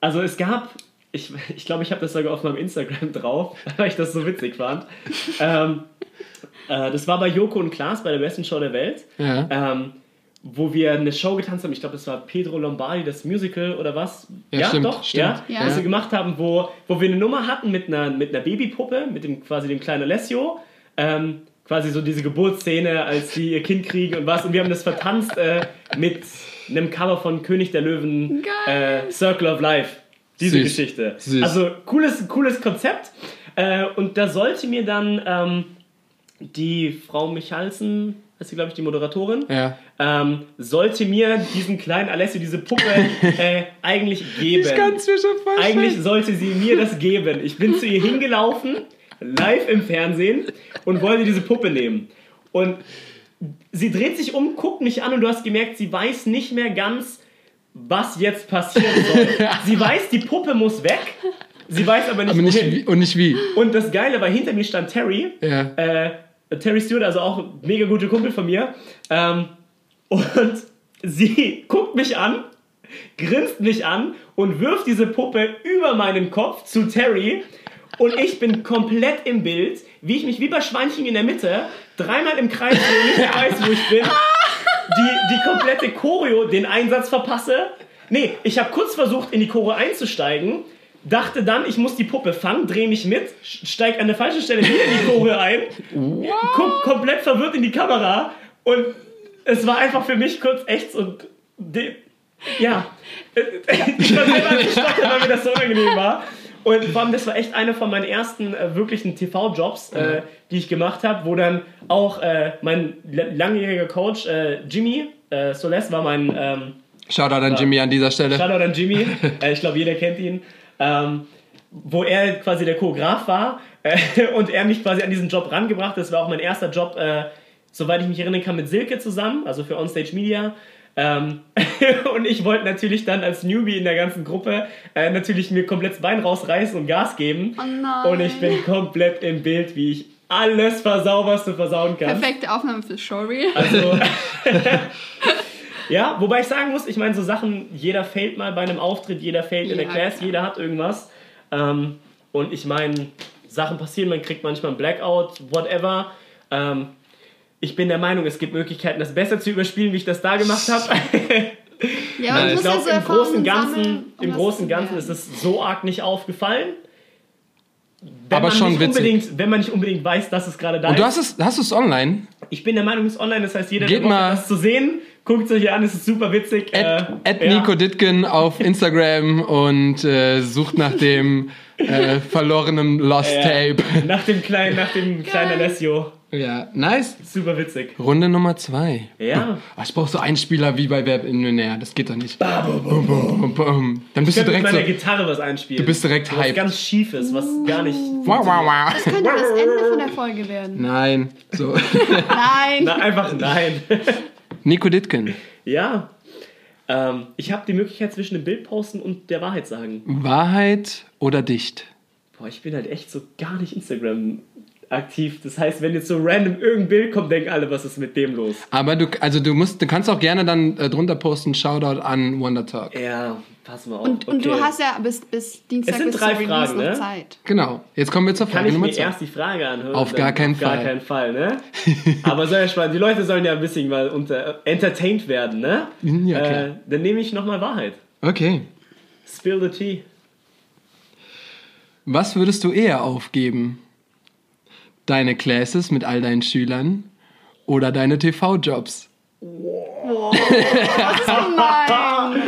S2: also es gab, ich glaube, ich, glaub, ich habe das sogar auf meinem Instagram [LAUGHS] drauf, weil ich das so witzig fand. ähm, äh, das war bei Joko und Klaas bei der besten Show der Welt.
S1: Ja.
S2: Ähm, wo wir eine Show getanzt haben, ich glaube, das war Pedro Lombardi, das Musical oder was?
S1: Ja, stimmt,
S2: doch,
S1: stimmt.
S2: ja,
S3: Ja.
S2: was wir gemacht haben, wo, wo wir eine Nummer hatten mit einer, mit einer Babypuppe, mit dem quasi dem kleinen Alessio, ähm, quasi so diese Geburtsszene, als die ihr Kind kriegen und was, und wir haben das vertanzt äh, mit einem Cover von König der Löwen, äh, Circle of Life, diese
S1: Süß.
S2: Geschichte.
S1: Süß.
S2: Also cooles, cooles Konzept äh, und da sollte mir dann ähm, die Frau Michalsen, ist sie glaube ich die Moderatorin,
S1: Ja.
S2: ähm, sollte mir diesen kleinen Alessio, diese Puppe, äh, eigentlich [LAUGHS] geben.
S1: Ich kann es mir schon vorstellen.
S2: Eigentlich sollte sie mir das geben. Ich bin zu ihr hingelaufen, live im Fernsehen, und wollte diese Puppe nehmen. Und sie dreht sich um, guckt mich an und du hast gemerkt, sie weiß nicht mehr ganz, was jetzt passieren soll. [LAUGHS] sie weiß, die Puppe muss weg. Sie weiß aber nicht,
S1: aber nicht wie, und nicht wie.
S2: Und das Geile war, hinter mir stand Terry.
S1: Ja.
S2: Äh, Terry Stewart, also auch mega guter Kumpel von mir. Ähm, und [LAUGHS] sie guckt mich an, grinst mich an und wirft diese Puppe über meinen Kopf zu Terry. Und ich bin komplett im Bild, wie ich mich wie bei Schweinchen in der Mitte dreimal im Kreis drehe nicht mehr [LAUGHS] weiß, wo ich bin. Die, die komplette Choreo, den Einsatz verpasse. Nee, ich habe kurz versucht, in die Choreo einzusteigen, dachte dann, ich muss die Puppe fangen, drehe mich mit, steige an der falschen Stelle wieder in die Choreo [LAUGHS] ein, guck komplett verwirrt in die Kamera und es war einfach für mich kurz echt so. De, ja. [LAUGHS] Ich war selber gestottert, weil mir das so unangenehm war. Und vor allem, das war echt einer von meinen ersten äh, wirklichen TV-Jobs, äh, die ich gemacht habe, wo dann auch äh, mein la- langjähriger Coach äh, Jimmy äh, Soles war mein ähm,
S1: Shoutout an Jimmy an dieser Stelle.
S2: Shoutout an Jimmy, [LAUGHS] äh, ich glaube, jeder kennt ihn, ähm, wo er quasi der Choreograf war äh, [LAUGHS] und er mich quasi an diesen Job rangebracht. Das war auch mein erster Job, äh, soweit ich mich erinnern kann, mit Silke zusammen, also für Onstage Media. Ähm, [LAUGHS] und ich wollte natürlich dann als Newbie in der ganzen Gruppe äh, natürlich mir komplett das Bein rausreißen und Gas geben.
S3: Oh nein.
S2: Und ich bin komplett im Bild, wie ich alles versau, was du versauen kannst.
S3: Perfekte Aufnahme fürs Showreel.
S2: Also, [LAUGHS] ja, wobei ich sagen muss, ich meine, so Sachen, jeder fällt mal bei einem Auftritt, jeder fällt in der Class,
S3: klar.
S2: jeder hat irgendwas. Ähm, und ich meine, Sachen passieren, man kriegt manchmal einen Blackout, whatever. Ähm, ich bin der Meinung, es gibt Möglichkeiten, das besser zu überspielen, wie ich das da gemacht habe.
S3: Ja, [LAUGHS] aber
S2: ich
S3: du
S2: glaube,
S3: so
S2: im Großen Ganzen,
S3: sammeln, um
S2: im Großen Ganzen ist es so arg nicht aufgefallen. Wenn
S1: Aber
S2: man
S1: schon
S2: nicht
S1: witzig.
S2: unbedingt, wenn man nicht unbedingt weiß, dass es gerade da
S1: Und du
S2: ist.
S1: hast es, hast du es online?
S2: ich bin der Meinung, es ist online, das heißt, jeder,
S1: Geht
S2: hat, das zu sehen, guckt es euch an, es ist super witzig.
S1: At,
S2: äh,
S1: at
S2: ja.
S1: Nico Ditgen auf Instagram und äh, sucht nach dem äh, verlorenen Lost. Tape. [LAUGHS]
S2: Nach dem kleinen, nach dem kleinen Alessio.
S1: Ja, nice.
S2: Super witzig.
S1: Runde Nummer zwei.
S2: Ja.
S1: Oh, ich brauche so einen Spieler wie bei in Millionär. Das geht doch nicht. Bum, bum, bum. Dann bist
S2: Ich
S1: du
S2: könnte mit
S1: direkt so.
S2: meiner Gitarre was einspielen.
S1: Du bist direkt
S2: was
S1: hyped.
S2: ganz schiefes, was gar nicht.
S1: Wow, wow, wow.
S3: Das könnte das Ende von der Folge werden.
S1: Nein. So. [LAUGHS]
S3: Nein.
S2: Na, einfach nein. [LAUGHS]
S1: Nico Ditgen.
S2: ja. Ähm, ich habe die Möglichkeit zwischen dem Bild posten und der Wahrheit sagen.
S1: Wahrheit oder dicht?
S2: Boah, ich bin halt echt so gar nicht Instagram aktiv. Das heißt, wenn jetzt so random irgendein Bild kommt, denken alle, was ist mit dem los?
S1: Aber du, also du musst, du kannst auch gerne dann äh, drunter posten, Shoutout an Wonder Talk.
S2: Ja, pass mal auf.
S3: Und, und du hast ja bis, bis Dienstag
S2: Es sind
S3: bis
S2: drei
S3: Release
S2: Fragen,
S3: noch
S2: ne?
S3: Zeit.
S1: Genau. Jetzt kommen wir zur
S2: Kann
S1: Frage
S2: ich
S1: Nummer
S2: mir
S1: zwei.
S2: erst die Frage anhören?
S1: Auf gar keinen
S2: auf gar
S1: Fall.
S2: keinen Fall, ne? [LAUGHS] Aber soll ja spannend. Die Leute sollen ja ein bisschen mal unter, entertained werden, ne?
S1: Mhm, ja, klar.
S2: Äh, dann nehme ich nochmal Wahrheit.
S1: Okay.
S2: Spill the tea.
S1: Was würdest du eher aufgeben? Deine Classes mit all deinen Schülern oder deine TV-Jobs?
S3: Nein.
S2: Ist [LAUGHS]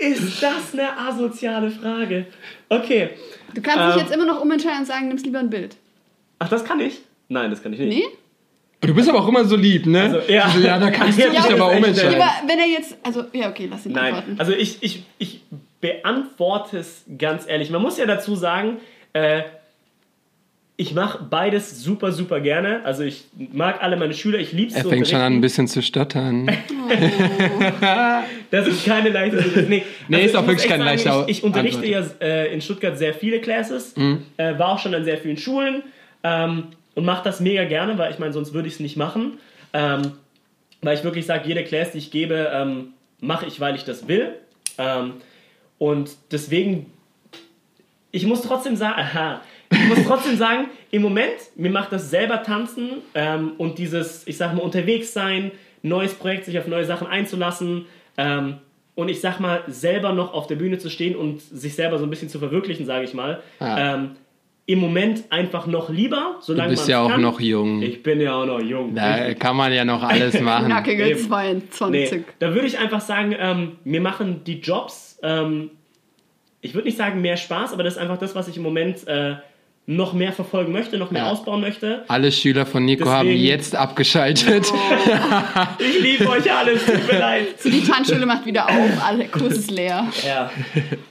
S2: das eine asoziale Frage? Okay.
S3: Du kannst dich
S2: Ähm.
S3: jetzt immer noch umentscheiden und sagen, nimmst lieber ein Bild.
S2: Ach, das kann ich? Nein, das kann ich nicht.
S3: Nee?
S1: Du bist aber auch immer so lieb, ne?
S2: Also, ja.
S1: Also, ja da kannst du [LAUGHS]
S2: Ja,
S1: dich aber
S2: ist
S1: umentscheiden.
S3: Ja, aber wenn er jetzt. Also, ja, okay, lass ihn
S2: Nein,
S3: antworten.
S2: also ich, ich, ich beantworte es ganz ehrlich. Man muss ja dazu sagen, äh, ich mache beides super, super gerne. Also ich mag alle meine Schüler, ich liebe es
S1: Er
S2: zu
S1: fängt schon an, ein bisschen zu stottern.
S2: Das ist keine leichte. Nee,
S1: Nee, ist
S2: ich
S1: auch wirklich keine
S2: sagen,
S1: leichte
S2: Ich, ich unterrichte
S1: Antwort.
S2: ja äh, in Stuttgart sehr viele Classes,
S1: Mhm.
S2: äh, war auch schon an sehr vielen Schulen ähm, und mache das mega gerne, weil ich meine, sonst würde ich es nicht machen. Ähm, weil ich wirklich sage, jede Class, die ich gebe, ähm, mache ich, weil ich das will. Ähm, und deswegen, ich muss trotzdem sagen, aha, ich muss trotzdem sagen, im Moment, mir macht das selber tanzen ähm, und dieses, ich sag mal, unterwegs sein, neues Projekt, sich auf neue Sachen einzulassen ähm, und ich sag mal, selber noch auf der Bühne zu stehen und sich selber so ein bisschen zu verwirklichen, sage ich mal.
S1: Ja.
S2: Ähm, Im Moment einfach noch lieber,
S1: Du
S2: solange
S1: bist
S2: man's
S1: ja auch
S2: kann.
S1: noch jung.
S2: Ich bin ja auch noch jung.
S1: Da kann man ja noch alles [LAUGHS] machen.
S3: Nackige
S2: Eben.
S3: 22.
S2: Nee, da würde ich einfach sagen, ähm, mir machen die Jobs, ähm, ich würde nicht sagen mehr Spaß, aber das ist einfach das, was ich im Moment äh, noch mehr verfolgen möchte, noch mehr
S1: Ja.
S2: ausbauen möchte.
S1: Alle Schüler von Nico haben
S2: Deswegen-
S1: jetzt abgeschaltet.
S2: Ich liebe euch alle, es tut mir [LAUGHS] leid.
S3: So, die Tanzschule macht wieder auf, alle Kurs ist leer.
S2: Ja,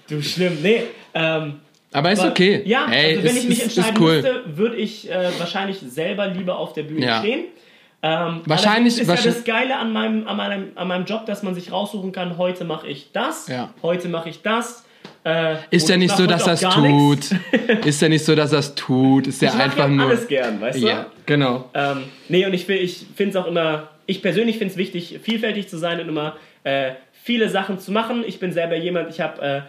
S2: du schlimm. Nee, ähm,
S1: Aber ist
S2: aber-
S1: okay.
S2: Ja,
S1: Ey,
S2: also wenn
S1: ist,
S2: ich mich
S1: ist,
S2: entscheiden
S1: cool.
S2: müsste, würde ich äh, wahrscheinlich selber lieber auf der Bühne
S1: Ja.
S2: stehen. Ähm,
S1: Wahrscheinlich-
S2: ist ja
S1: wahrscheinlich-
S2: das Geile an meinem, an, meinem, an meinem Job, dass man sich raussuchen kann, heute mache ich das,
S1: Ja.
S2: heute mache ich das. Äh,
S1: Ist ja
S2: ich
S1: nicht so, dass das tut. [LAUGHS] Ist ja nicht so, dass das tut. Ist ja einfach nur.
S2: alles gern, weißt du?
S1: Ja, genau.
S2: Ähm, nee, und ich, ich finde es auch immer, ich persönlich finde es wichtig, vielfältig zu sein und immer äh, viele Sachen zu machen. Ich bin selber jemand, ich habe, äh,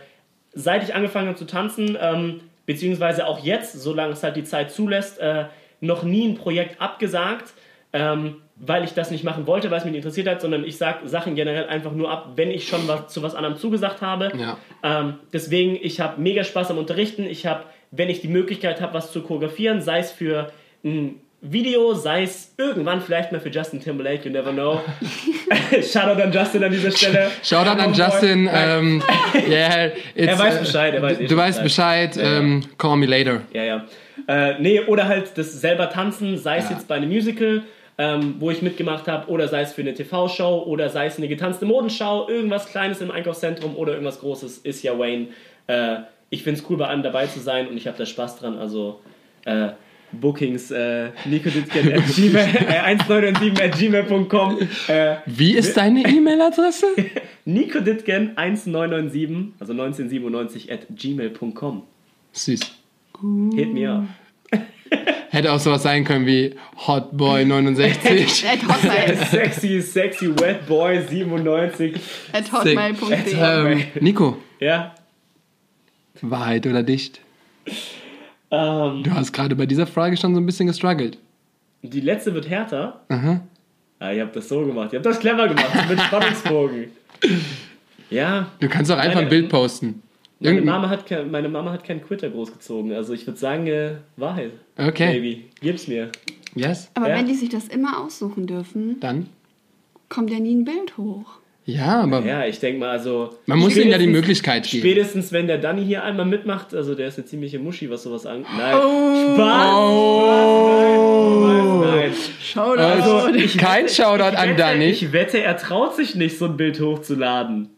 S2: seit ich angefangen habe zu tanzen, ähm, beziehungsweise auch jetzt, solange es halt die Zeit zulässt, äh, noch nie ein Projekt abgesagt, ähm, weil ich das nicht machen wollte, weil es mich nicht interessiert hat, sondern ich sage Sachen generell einfach nur ab, wenn ich schon was, zu was anderem zugesagt habe.
S1: Ja.
S2: Ähm, deswegen, ich habe mega Spaß am Unterrichten. Ich habe, wenn ich die Möglichkeit habe, was zu choreografieren, sei es für ein Video, sei es irgendwann vielleicht mal für Justin Timberlake, you never know. [LAUGHS] [LAUGHS] Shoutout an Justin an dieser Stelle.
S1: Shoutout an
S2: Homeboy.
S1: Justin. Ähm, [LAUGHS] yeah, it's,
S2: Er weiß
S1: äh,
S2: Bescheid, er weiß eh
S1: Du weißt Bescheid.
S2: Ja.
S1: Ähm, call me later.
S2: Ja, ja. Äh, nee, oder halt das selber tanzen, sei es
S1: Ja.
S2: jetzt bei einem Musical, ähm, wo ich mitgemacht habe, oder sei es für eine TV-Show, oder sei es eine getanzte Modenschau, irgendwas Kleines im Einkaufszentrum oder irgendwas Großes, ist ja Wayne. Äh, ich finde es cool, bei allem dabei zu sein und ich habe da Spaß dran. Also, äh, Bookings, äh, nikoditgen at gmail, äh, 1997 at gmail.com, äh,
S1: Wie ist deine E-Mail-Adresse? [LAUGHS]
S2: nikoditgen 1997, also 1997 at gmail.com.
S1: Süß.
S2: Hit me up.
S1: Hätte auch sowas sein können wie Hotboy69. [LAUGHS]
S3: At hotmail,
S2: sexy, sexy Wet Boy 97.
S3: at hotmail.de.
S1: ähm, Nico,
S2: Ja.
S1: Wahrheit oder dicht?
S2: Ähm,
S1: Du hast gerade bei dieser Frage schon so ein bisschen gestruggelt.
S2: die letzte wird härter.
S1: Aha.
S2: Ah, ihr habt das so gemacht. Ihr habt das clever gemacht. Mit Spannungsbogen. [LAUGHS] Ja.
S1: Du kannst auch einfach ein Bild posten.
S2: Meine Mama, hat meine Mama hat keinen Quitter großgezogen. Also ich würde sagen, äh, Wahrheit.
S1: Okay.
S2: Baby, gib's mir.
S1: Yes?
S3: Aber
S2: Ja.
S3: wenn die sich das immer aussuchen dürfen,
S1: Dann?
S3: kommt ja nie ein Bild hoch.
S1: Ja, aber
S2: Ja, ich denke mal, also.
S1: man muss ihnen ja die Möglichkeit geben.
S2: Spätestens, wenn der Danny hier einmal mitmacht, also der ist eine ziemliche Muschi, was sowas angeht. Nein.
S3: Oh.
S2: Spaß!
S1: Oh.
S2: Spaß, nein.
S3: Schau
S1: Also,
S2: ich
S1: kein
S2: wette-
S1: Shoutout
S2: ich
S1: an
S2: wette,
S1: Danny.
S2: Ich wette, er traut sich nicht, so ein Bild hochzuladen.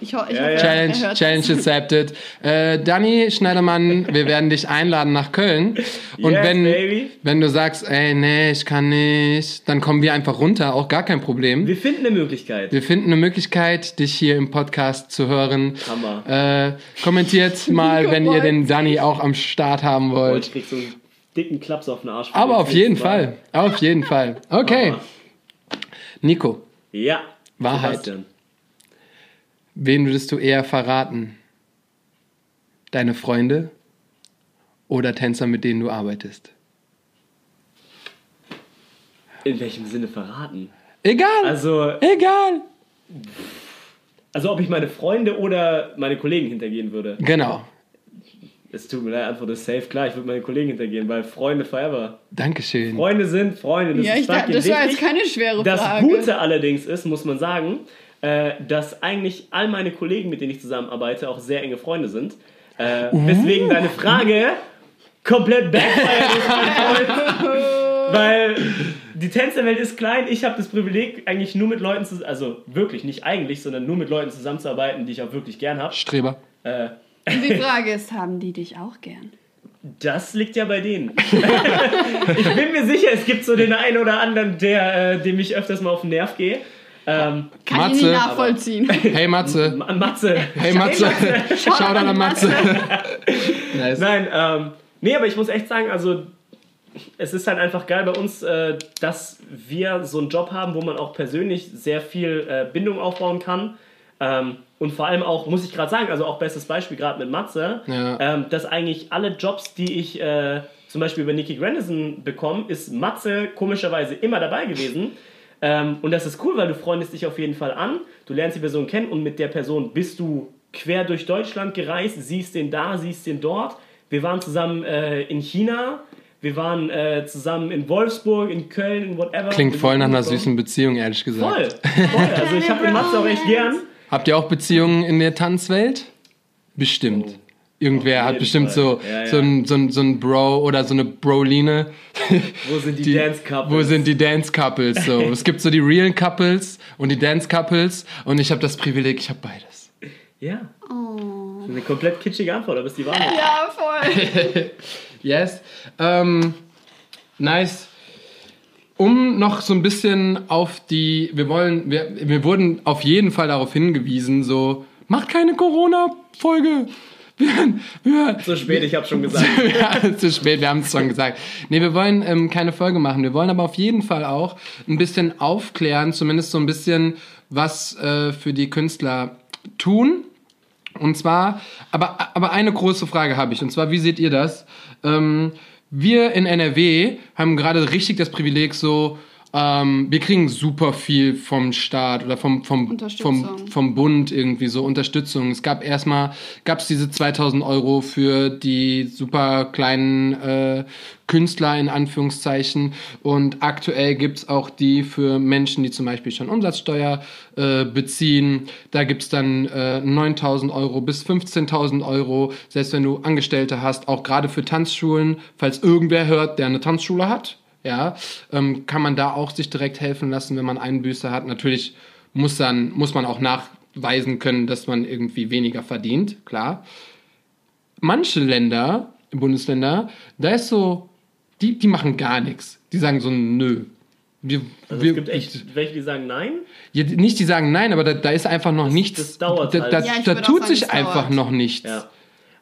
S3: Ich, ho ich
S2: Ja,
S3: hoffe.
S1: Challenge,
S3: er
S1: Challenge accepted. Äh, Danny Schneidermann, wir werden dich einladen nach Köln. Und
S2: Yes,
S1: wenn,
S2: baby.
S1: wenn du sagst, ey, nee, ich kann nicht, dann kommen wir einfach runter, auch gar kein Problem.
S2: Wir finden eine Möglichkeit.
S1: Wir finden eine Möglichkeit, dich hier im Podcast zu hören.
S2: Hammer.
S1: Äh, kommentiert [LAUGHS] mal, wenn ihr den Danny auch am Start haben
S2: Oh,
S1: wollt.
S2: ich krieg so einen dicken Klaps auf den Arsch.
S1: Aber auf jeden
S2: Mal.
S1: Fall. Auf jeden Fall. Okay.
S2: Hammer.
S1: Nico,
S2: Ja.
S1: Wahrheit.
S2: Sebastian.
S1: Wen würdest du eher verraten? Deine Freunde oder Tänzer, mit denen du arbeitest?
S2: In welchem Sinne verraten?
S1: Egal.
S2: Also,
S1: Egal.
S2: also ob ich meine Freunde oder meine Kollegen hintergehen würde.
S1: Genau.
S2: Es tut mir leid, Antwort ist safe. Klar, ich würde meine Kollegen hintergehen, weil Freunde forever.
S1: Dankeschön.
S2: Freunde sind Freunde. Das
S3: Ja,
S2: ist
S3: ich dachte, das war jetzt keine schwere
S2: Das
S3: Frage.
S2: Gute allerdings ist, muss man sagen, äh, dass eigentlich all meine Kollegen, mit denen ich zusammenarbeite, auch sehr enge Freunde sind. Äh,
S1: Uh.
S2: Weswegen deine Frage komplett backfired ist, mein Freund. [LAUGHS] Weil die Tänzerwelt ist klein. Ich habe das Privileg, eigentlich nur mit Leuten zu, also wirklich nicht eigentlich, sondern nur mit Leuten zusammenzuarbeiten, die ich auch wirklich gern habe.
S1: Streber.
S2: Äh,
S3: Und die Frage ist, haben die dich auch gern?
S2: das liegt ja bei denen. [LAUGHS] ich bin mir sicher, es gibt so den einen oder anderen, der, äh, dem ich öfters mal auf den Nerv gehe. Ähm,
S3: Kann ich
S1: Matze,
S3: nicht nachvollziehen. [LAUGHS]
S1: Hey Matze.
S2: Ma- Matze.
S1: Hey [LAUGHS] Matze. Schau an Matze. [LAUGHS] nice.
S2: Nein, ähm, nee, aber ich muss echt sagen, also es ist halt einfach geil bei uns, äh, dass wir so einen Job haben, wo man auch persönlich sehr viel äh, Bindung aufbauen kann. Ähm, und vor allem auch, muss ich gerade sagen, also auch bestes Beispiel gerade mit Matze,
S1: Ja.
S2: ähm, dass eigentlich alle Jobs, die ich äh, zum Beispiel über Nicky Grandison bekomme, ist Matze komischerweise immer dabei gewesen. Ähm, und das ist cool, weil du freundest dich auf jeden Fall an, du lernst die Person kennen und mit der Person bist du quer durch Deutschland gereist, siehst den da, siehst den dort. Wir waren zusammen äh, in China, wir waren äh, zusammen in Wolfsburg, in Köln, in whatever.
S1: Klingt voll nach einer süßen Beziehung, ehrlich gesagt.
S2: Voll, [LAUGHS] voll. Also ich habe den Matze auch echt gern.
S1: Habt ihr auch Beziehungen in der Tanzwelt? Bestimmt. Irgendwer hat bestimmt
S2: Fall.
S1: so,
S2: Ja, ja.
S1: So, ein, so, ein, so ein Bro oder so eine Broline.
S2: Wo sind die, [LAUGHS]
S1: Die-
S2: Dance Couples?
S1: Wo sind die Dance Couples? So, es gibt so die realen Couples und die Dance Couples und ich habe das Privileg, ich habe beides.
S2: Ja,
S3: Oh.
S2: eine komplett kitschige Antwort, aber ist die Wahrheit.
S3: Ja, voll. [LAUGHS]
S1: Yes. Ähm, nice. Um noch so ein bisschen auf die, wir wollen, wir, wir wurden auf jeden Fall darauf hingewiesen, so, macht keine Corona-Folge. Wir, wir,
S2: Zu spät, ich habe schon gesagt. [LAUGHS]
S1: ja, zu spät, wir haben es schon gesagt. Nee, wir wollen ähm, keine Folge machen. Wir wollen aber auf jeden Fall auch ein bisschen aufklären, zumindest so ein bisschen, was äh, für die Künstler tun. Und zwar, aber, aber eine große Frage habe ich. Und zwar, wie seht ihr das? Ähm, wir in NRW haben gerade richtig das Privileg so, ähm, wir kriegen super viel vom Staat oder vom, vom, vom, vom Bund irgendwie so Unterstützung. Es gab erstmal, gab es diese 2000 Euro für die super kleinen äh, Künstler in Anführungszeichen und aktuell gibt's auch die für Menschen, die zum Beispiel schon Umsatzsteuer äh, beziehen. Da gibt's dann äh, 9000 Euro bis 15.000 Euro, selbst wenn du Angestellte hast, auch gerade für Tanzschulen, falls irgendwer hört, der eine Tanzschule hat ja, ähm, kann man da auch sich direkt helfen lassen, wenn man Einbüße hat. Natürlich muss dann muss man auch nachweisen können, dass man irgendwie weniger verdient, klar. Manche Länder, Bundesländer, da ist so, die, die machen gar nichts. Die sagen so, nö. Wir,
S2: Also
S1: wir,
S2: es gibt echt welche, die sagen nein.
S1: ja, nicht die sagen nein, aber da, da ist einfach noch nichts.
S2: das dauert
S1: da
S2: halt.
S1: da,
S3: Ja, ich
S1: da tut
S3: sagen,
S1: sich einfach
S3: dauert.
S1: noch nichts.
S2: Ja.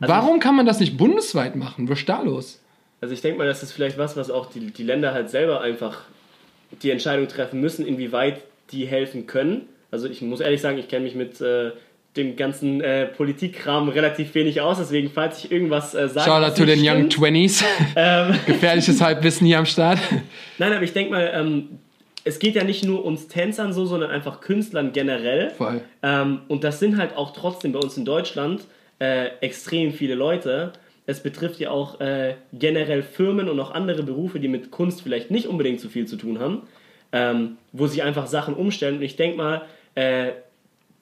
S2: Also
S1: Warum kann man das nicht bundesweit machen? Was ist da los?
S2: Also ich denke mal, das ist vielleicht was, was auch die, die Länder halt selber einfach die Entscheidung treffen müssen, inwieweit die helfen können. Also ich muss ehrlich sagen, ich kenne mich mit äh, dem ganzen äh, Politikkram relativ wenig aus, deswegen falls ich irgendwas äh, sage...
S1: Shoutout to den Young Twenties. [LAUGHS]
S2: Ähm, [LAUGHS]
S1: Gefährliches Halbwissen hier am Start.
S2: nein, aber ich denke mal, ähm, es geht ja nicht nur uns Tänzern so, sondern einfach Künstlern generell.
S1: Voll.
S2: Ähm, und das sind halt auch trotzdem bei uns in Deutschland äh, extrem viele Leute. Es betrifft ja auch äh, generell Firmen und auch andere Berufe, die mit Kunst vielleicht nicht unbedingt so viel zu tun haben, ähm, wo sie einfach Sachen umstellen. Und ich denke mal, äh,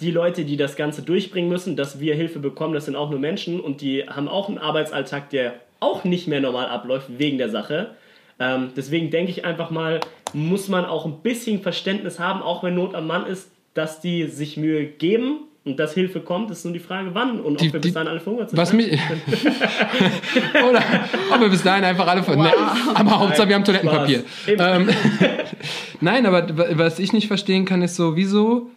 S2: die Leute, die das Ganze durchbringen müssen, dass wir Hilfe bekommen, das sind auch nur Menschen und die haben auch einen Arbeitsalltag, der auch nicht mehr normal abläuft wegen der Sache. Ähm, deswegen denke ich einfach mal, muss man auch ein bisschen Verständnis haben, auch wenn Not am Mann ist, dass die sich Mühe geben und dass Hilfe kommt, ist nur die Frage, wann und
S1: Die-
S2: ob wir
S1: die-
S2: bis dahin alle verhungert sind.
S1: Was
S2: ne?
S1: mich. [LAUGHS] Oder ob wir bis dahin einfach alle von. Ne, aber Hauptsache, wir haben Toilettenpapier. Ähm, [LAUGHS] Nein, aber was ich nicht verstehen kann, ist so, wieso.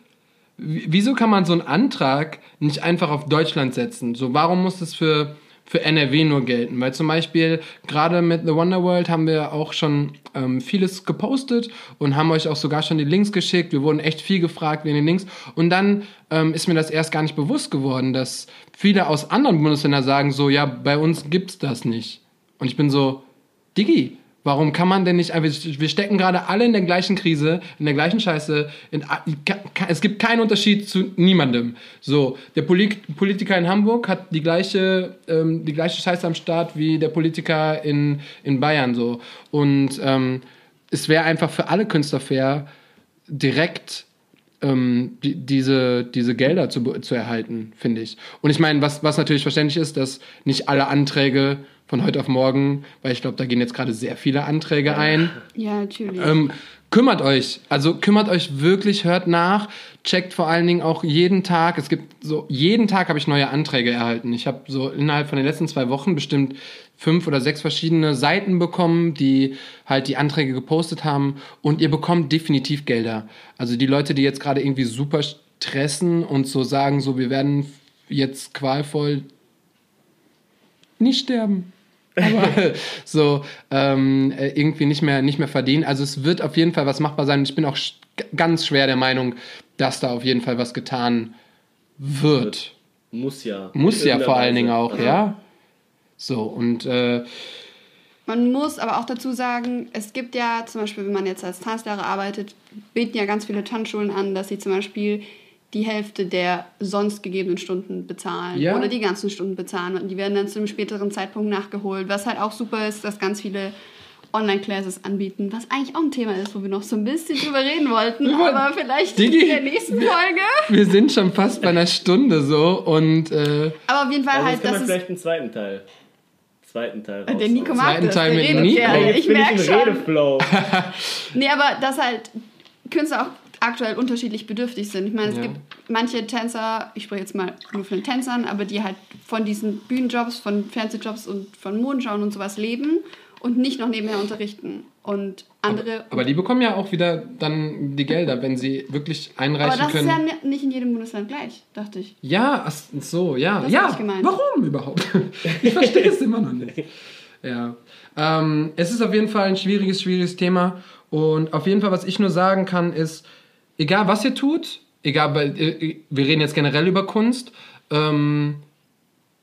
S1: Wieso kann man so einen Antrag nicht einfach auf Deutschland setzen? So, warum muss das für, für NRW nur gelten? Weil zum Beispiel gerade mit The Wonder World haben wir auch schon ähm, vieles gepostet und haben euch auch sogar schon die Links geschickt. Wir wurden echt viel gefragt wegen den Links. Und dann ähm, ist mir das erst gar nicht bewusst geworden, dass viele aus anderen Bundesländern sagen so, ja, bei uns gibt's das nicht. Und ich bin so, Diggi, warum kann man denn nicht wir stecken gerade alle in der gleichen Krise, in der gleichen Scheiße, in, es gibt keinen Unterschied zu niemandem. So, der Polit, Politiker in Hamburg hat die gleiche, ähm, die gleiche Scheiße am Start wie der Politiker in, in Bayern, so. Und ähm, es wäre einfach für alle Künstler fair, direkt ähm, die, diese, diese Gelder zu, zu erhalten, finde ich. Und ich meine, was, was natürlich verständlich ist, dass nicht alle Anträge von heute auf morgen, weil ich glaube, da gehen jetzt gerade sehr viele Anträge ein.
S3: Ja, natürlich.
S1: Ähm, kümmert euch, also kümmert euch wirklich, hört nach, checkt vor allen Dingen auch jeden Tag. Es gibt so, jeden Tag habe ich neue Anträge erhalten. Ich habe so innerhalb von den letzten zwei Wochen bestimmt fünf oder sechs verschiedene Seiten bekommen, die halt die Anträge gepostet haben und ihr bekommt definitiv Gelder. Also die Leute, die jetzt gerade irgendwie super stressen und so sagen, so wir werden jetzt qualvoll nicht sterben. [LAUGHS] So ähm, äh, irgendwie nicht mehr, nicht mehr verdienen. Also es wird auf jeden Fall was machbar sein. Ich bin auch sch ganz schwer der Meinung, dass da auf jeden Fall was getan wird.
S2: Muss ja.
S1: Muss ja vor allen Dingen auch,
S2: Weise.
S1: ja. So, und äh,
S3: Man muss aber auch dazu sagen, es gibt ja zum Beispiel, wenn man jetzt als Tanzlehrer arbeitet, bieten ja ganz viele Tanzschulen an, dass sie zum Beispiel die Hälfte der sonst gegebenen Stunden bezahlen
S1: Ja.
S3: oder die ganzen Stunden bezahlen und die werden dann zu einem späteren Zeitpunkt nachgeholt. Was halt auch super ist, dass ganz viele Online-Classes anbieten, was eigentlich auch ein Thema ist, wo wir noch so ein bisschen drüber reden wollten, aber vielleicht
S1: Digi,
S3: in der nächsten Folge.
S1: wir sind schon fast bei einer Stunde so und äh,
S3: Aber auf jeden Fall
S2: Also
S3: halt, das ist
S2: vielleicht einen zweiten Teil. Zweiten Teil.
S3: der Nico mag
S1: Zweiten
S3: das,
S1: Teil
S3: der
S1: mit Nico.
S2: Jetzt
S3: Ich merke schon.
S2: Redeflow. [LAUGHS]
S3: Nee, aber dass halt Künstler auch aktuell unterschiedlich bedürftig sind. Ich meine, es
S1: Ja.
S3: gibt manche Tänzer, ich spreche jetzt mal nur von den Tänzern, aber die halt von diesen Bühnenjobs, von Fernsehjobs und von Modenschauen und sowas leben und nicht noch nebenher unterrichten. Und andere.
S1: aber die bekommen ja auch wieder dann die Gelder, wenn sie wirklich
S3: aber
S1: einreichen
S3: das
S1: können.
S3: ist ja ni- nicht in jedem Bundesland gleich, dachte ich.
S1: Ja, ach so, ja.
S3: Das
S1: ja,
S3: ich gemeint.
S1: warum überhaupt? [LAUGHS] Ich verstehe es immer noch nicht. Ja. Ähm, es ist auf jeden Fall ein schwieriges, schwieriges Thema. Und auf jeden Fall, was ich nur sagen kann, ist, egal was ihr tut, egal, bei, äh, wir reden jetzt generell über Kunst, ähm,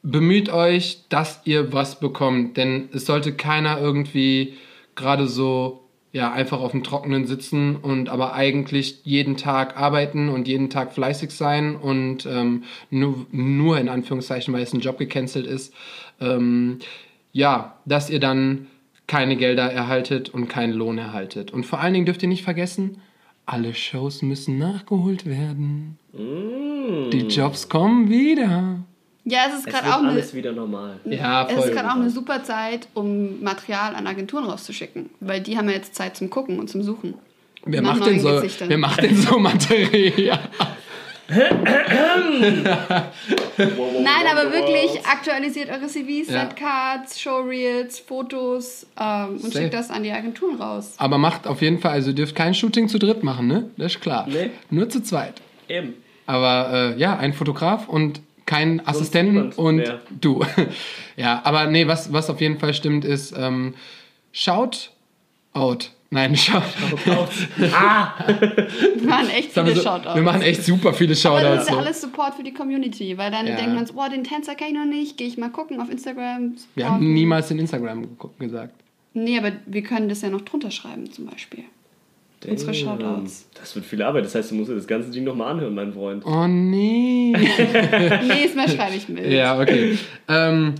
S1: bemüht euch, dass ihr was bekommt. Denn es sollte keiner irgendwie gerade so ja, einfach auf dem Trockenen sitzen und aber eigentlich jeden Tag arbeiten und jeden Tag fleißig sein und ähm, nur, nur in Anführungszeichen, weil es ein Job gecancelt ist, ähm, ja, dass ihr dann keine Gelder erhaltet und keinen Lohn erhaltet. Und vor allen Dingen dürft ihr nicht vergessen, alle Shows müssen nachgeholt werden.
S2: Mm.
S1: Die Jobs kommen wieder.
S3: Ja, es ist gerade auch eine,
S2: alles wieder normal.
S1: Ja,
S3: es
S1: voll.
S3: ist gerade auch eine super Zeit, um Material an Agenturen rauszuschicken, weil die haben ja jetzt Zeit zum Gucken und zum Suchen.
S1: Wer macht, denn so,
S3: Gesichtern.
S1: wer macht denn so [LAUGHS] Material?
S3: Nein, aber wirklich aktualisiert eure CVs,
S1: Ja.
S3: Setcards, Showreels, Fotos ähm, und
S1: Safe.
S3: schickt das an die Agenturen raus.
S1: Aber macht auf jeden Fall, also ihr dürft kein Shooting zu dritt machen, ne? Das ist klar.
S2: Nee.
S1: Nur zu zweit.
S2: Eben.
S1: Aber äh, ja, ein Fotograf und kein Assistenten
S2: niemand
S1: und
S2: mehr.
S1: du. [LAUGHS] ja, aber nee, was, was auf jeden Fall stimmt, ist ähm, Shout out. Nein, Shout [LAUGHS]
S2: ah!
S3: Wir machen echt viele
S1: wir, so,
S3: Shoutouts.
S1: wir machen echt super viele
S3: aber das
S1: Shoutouts.
S3: ist ja alles Support für die Community, weil dann
S1: Ja.
S3: denkt man so, boah, den Tänzer kenne ich noch nicht, gehe ich mal gucken auf Instagram.
S1: Wir
S3: supporten.
S1: haben niemals in Instagram gesagt.
S3: Nee, aber wir können das ja noch drunter schreiben zum Beispiel. Unsere Shoutouts.
S2: Das wird viel Arbeit. Das heißt, du musst dir das ganze Ding nochmal anhören, mein Freund.
S1: Oh nee. [LAUGHS] [LAUGHS]
S3: Nächstes Mal schreibe ich mit.
S1: ja, okay. Ähm,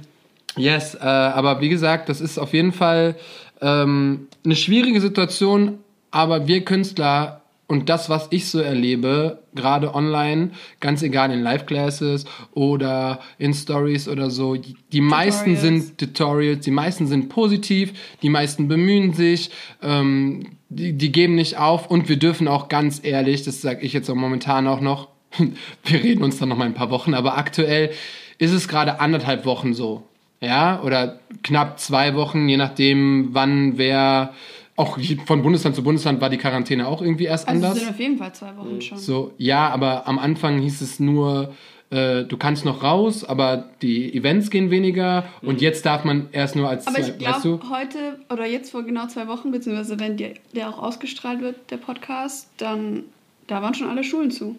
S1: Yes, äh, aber wie gesagt, das ist auf jeden Fall ähm, eine schwierige Situation, aber wir Künstler und das, was ich so erlebe, gerade online, ganz egal in Live-Classes oder in Stories oder so, die, die meisten sind Tutorials, die meisten sind positiv, die meisten bemühen sich, ähm, die, die geben nicht auf und wir dürfen auch ganz ehrlich, das sage ich jetzt auch momentan auch noch, [LAUGHS] wir reden uns dann noch mal ein paar Wochen, aber aktuell ist es gerade anderthalb Wochen so, ja, oder knapp zwei Wochen, je nachdem, wann wer auch von Bundesland zu Bundesland war die Quarantäne auch irgendwie erst
S3: Also
S1: anders.
S3: es sind auf jeden Fall zwei Wochen schon.
S1: So, ja, aber am Anfang hieß es nur, äh, du kannst noch raus, aber die Events gehen weniger und jetzt darf man erst nur als
S3: Aber
S1: zwei,
S3: ich
S1: weißt du?
S3: glaube, heute oder jetzt vor genau zwei Wochen, beziehungsweise wenn der, der auch ausgestrahlt wird, der Podcast, dann da waren schon alle Schulen zu.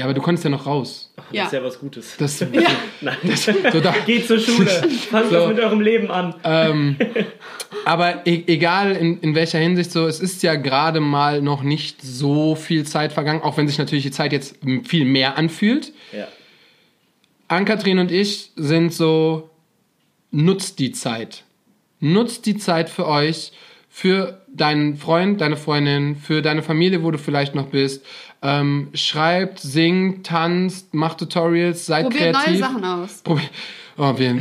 S1: Ja, aber du konntest ja noch raus.
S2: Das
S3: Ja.
S2: ist ja was Gutes.
S1: Das, [LAUGHS]
S2: Nein.
S1: so da, [LAUGHS]
S2: Geht zur Schule. Fangt
S1: So.
S2: das mit eurem Leben an.
S1: ähm, [LAUGHS] aber e egal in, in welcher Hinsicht so, es ist ja gerade mal noch nicht so viel Zeit vergangen, auch wenn sich natürlich die Zeit jetzt viel mehr anfühlt.
S2: Ja.
S1: Ann-Kathrin und ich sind so, nutzt die Zeit. Nutzt die Zeit für euch, für deinen Freund, deine Freundin, für deine Familie, wo du vielleicht noch bist. Ähm, schreibt, singt, tanzt, macht Tutorials, seid
S3: Probiert
S1: kreativ.
S3: neue Sachen aus.
S1: Probi oh, wir,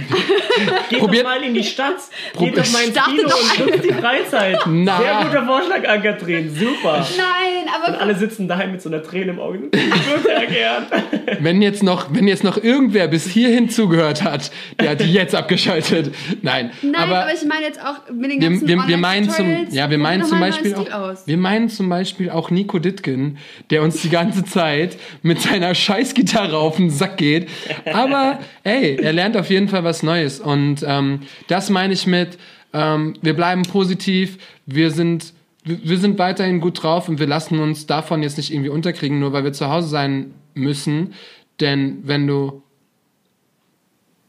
S2: Geht
S1: Probiert-
S2: doch mal in die Stadt. Geht doch mal ins Kino
S3: doch
S2: und nutzt die Freizeit. [LAUGHS]
S1: Na.
S2: Sehr guter Vorschlag, Ann-Kathrin. Super.
S3: Nein,
S2: Und
S3: aber
S2: alle sitzen daheim mit so einer Träne im Auge. Ich würde ja gern. [LAUGHS]
S1: wenn jetzt noch, wenn jetzt noch irgendwer bis hierhin zugehört hat, der hat jetzt abgeschaltet. Nein,
S3: nein, aber,
S1: aber,
S3: ich meine jetzt auch mit den
S1: wir,
S3: ganzen
S1: wir, wir meinen zum, ja, wir meinen zum Beispiel auch,
S3: aus.
S1: wir meinen zum Beispiel auch Nico Dittgen, der uns die ganze Zeit mit seiner Scheißgitarre auf den Sack geht. Aber ey, er lernt auf jeden Fall was Neues und ähm, das meine ich mit, ähm, wir bleiben positiv, wir sind wir sind weiterhin gut drauf und wir lassen uns davon jetzt nicht irgendwie unterkriegen, nur weil wir zu Hause sein müssen. Denn wenn du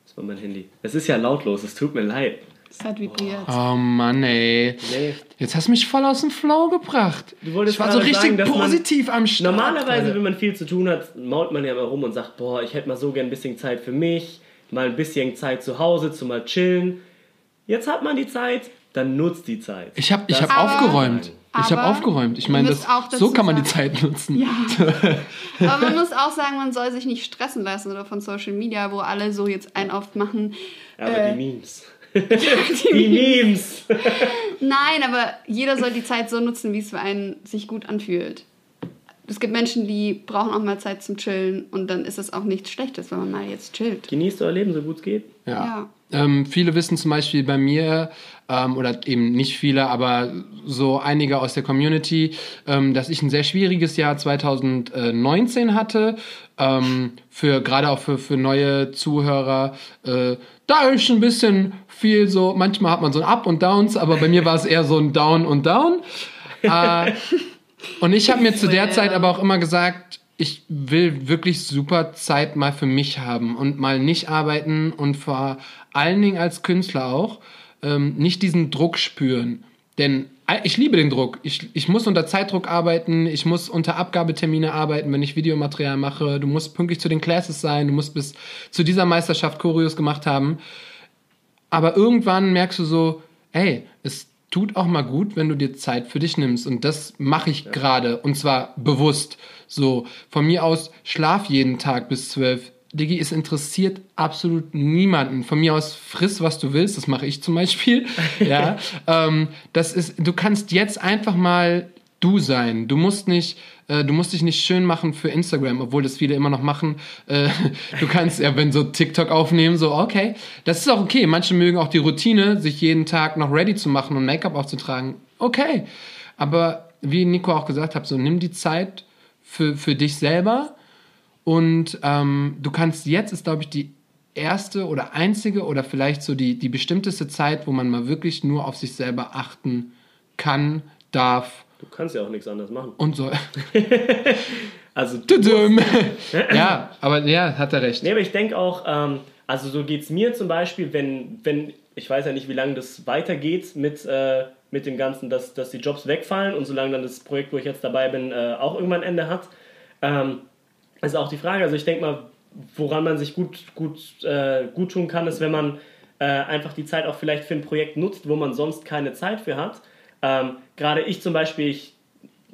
S2: Das war mein Handy. Es ist ja lautlos, es tut mir leid.
S3: Es hat vibriert.
S1: Oh Mann, ey.
S2: Nee.
S1: Jetzt hast du mich voll aus dem Flow gebracht.
S2: Du wolltest
S1: ich war so richtig
S2: sagen, dass man-
S1: positiv am Start.
S2: Normalerweise,
S1: Alter.
S2: wenn man viel zu tun hat, mault man ja mal rum und sagt, boah, ich hätte mal so gern ein bisschen Zeit für mich, mal ein bisschen Zeit zu Hause, zu mal chillen. Jetzt hat man die Zeit, dann nutzt die Zeit.
S1: Ich habe ich hab aufgeräumt. Ich habe aufgeräumt. Ich meine,
S3: müsst
S1: das-
S3: auch dazu
S1: so kann man die Zeit nutzen.
S3: Ja. [LAUGHS] Aber man muss auch sagen, man soll sich nicht stressen lassen oder von Social Media, wo alle so jetzt einen aufmachen.
S2: Aber
S3: äh, [LAUGHS]
S2: die Memes. die Memes.
S3: Nein, aber jeder soll die Zeit so nutzen, wie es für einen sich gut anfühlt. Es gibt Menschen, die brauchen auch mal Zeit zum Chillen und dann ist es auch nichts Schlechtes, wenn man mal jetzt chillt.
S2: Genießt euer Leben, so gut es geht.
S1: Ja. Ähm, viele wissen zum Beispiel bei mir, ähm, oder eben nicht viele, aber so einige aus der Community, ähm, dass ich ein sehr schwieriges Jahr 2019 hatte. Ähm, für gerade auch für, für neue Zuhörer. Äh, da ist ein bisschen viel so, manchmal hat man so ein Up und Downs, aber bei mir war es eher so ein Down und Down. Äh, [LAUGHS] und ich habe mir zu der. Zeit aber auch immer gesagt, ich will wirklich super Zeit mal für mich haben und mal nicht arbeiten und vor allen Dingen als Künstler auch ähm, nicht diesen Druck spüren. Denn ich liebe den Druck. Ich, ich muss unter Zeitdruck arbeiten, ich muss unter Abgabetermine arbeiten, wenn ich Videomaterial mache. Du musst pünktlich zu den Classes sein, du musst bis zu dieser Meisterschaft Choreos gemacht haben. Aber irgendwann merkst du so, ey, es tut auch mal gut, wenn du dir Zeit für dich nimmst. Und das mache ich gerade. Und zwar bewusst. So, von mir aus, schlaf jeden Tag bis zwölf. Diggi, es interessiert absolut niemanden. Von mir aus, friss, was du willst. Das mache ich zum Beispiel. [LAUGHS] ja, ähm, das ist, du kannst jetzt einfach mal du sein. Du musst nicht, äh, du musst dich nicht schön machen für Instagram, obwohl das viele immer noch machen. Äh, [LAUGHS] du kannst ja, wenn so TikTok aufnehmen, so okay, das ist auch okay. Manche mögen auch die Routine, sich jeden Tag noch ready zu machen und Make-up aufzutragen. Okay, aber wie Nico auch gesagt hat, so nimm die Zeit für für dich selber und ähm, du kannst jetzt ist glaube ich die erste oder einzige oder vielleicht so die die bestimmteste Zeit, wo man mal wirklich nur auf sich selber achten kann, darf
S2: Du kannst ja auch nichts anderes machen.
S1: und so. [LAUGHS]
S2: Also, [LAUGHS]
S1: ja, aber ja, hat er recht.
S2: Nee, aber ich denke auch, ähm, also so geht es mir zum Beispiel, wenn, wenn, ich weiß ja nicht, wie lange das weitergeht mit, äh, mit dem Ganzen, dass, dass die Jobs wegfallen und solange dann das Projekt, wo ich jetzt dabei bin, äh, auch irgendwann ein Ende hat, ähm, ist auch die Frage. Also ich denke mal, woran man sich gut, gut, äh, gut tun kann, ist, wenn man äh, einfach die Zeit auch vielleicht für ein Projekt nutzt, wo man sonst keine Zeit für hat. Ähm, Gerade ich zum Beispiel, ich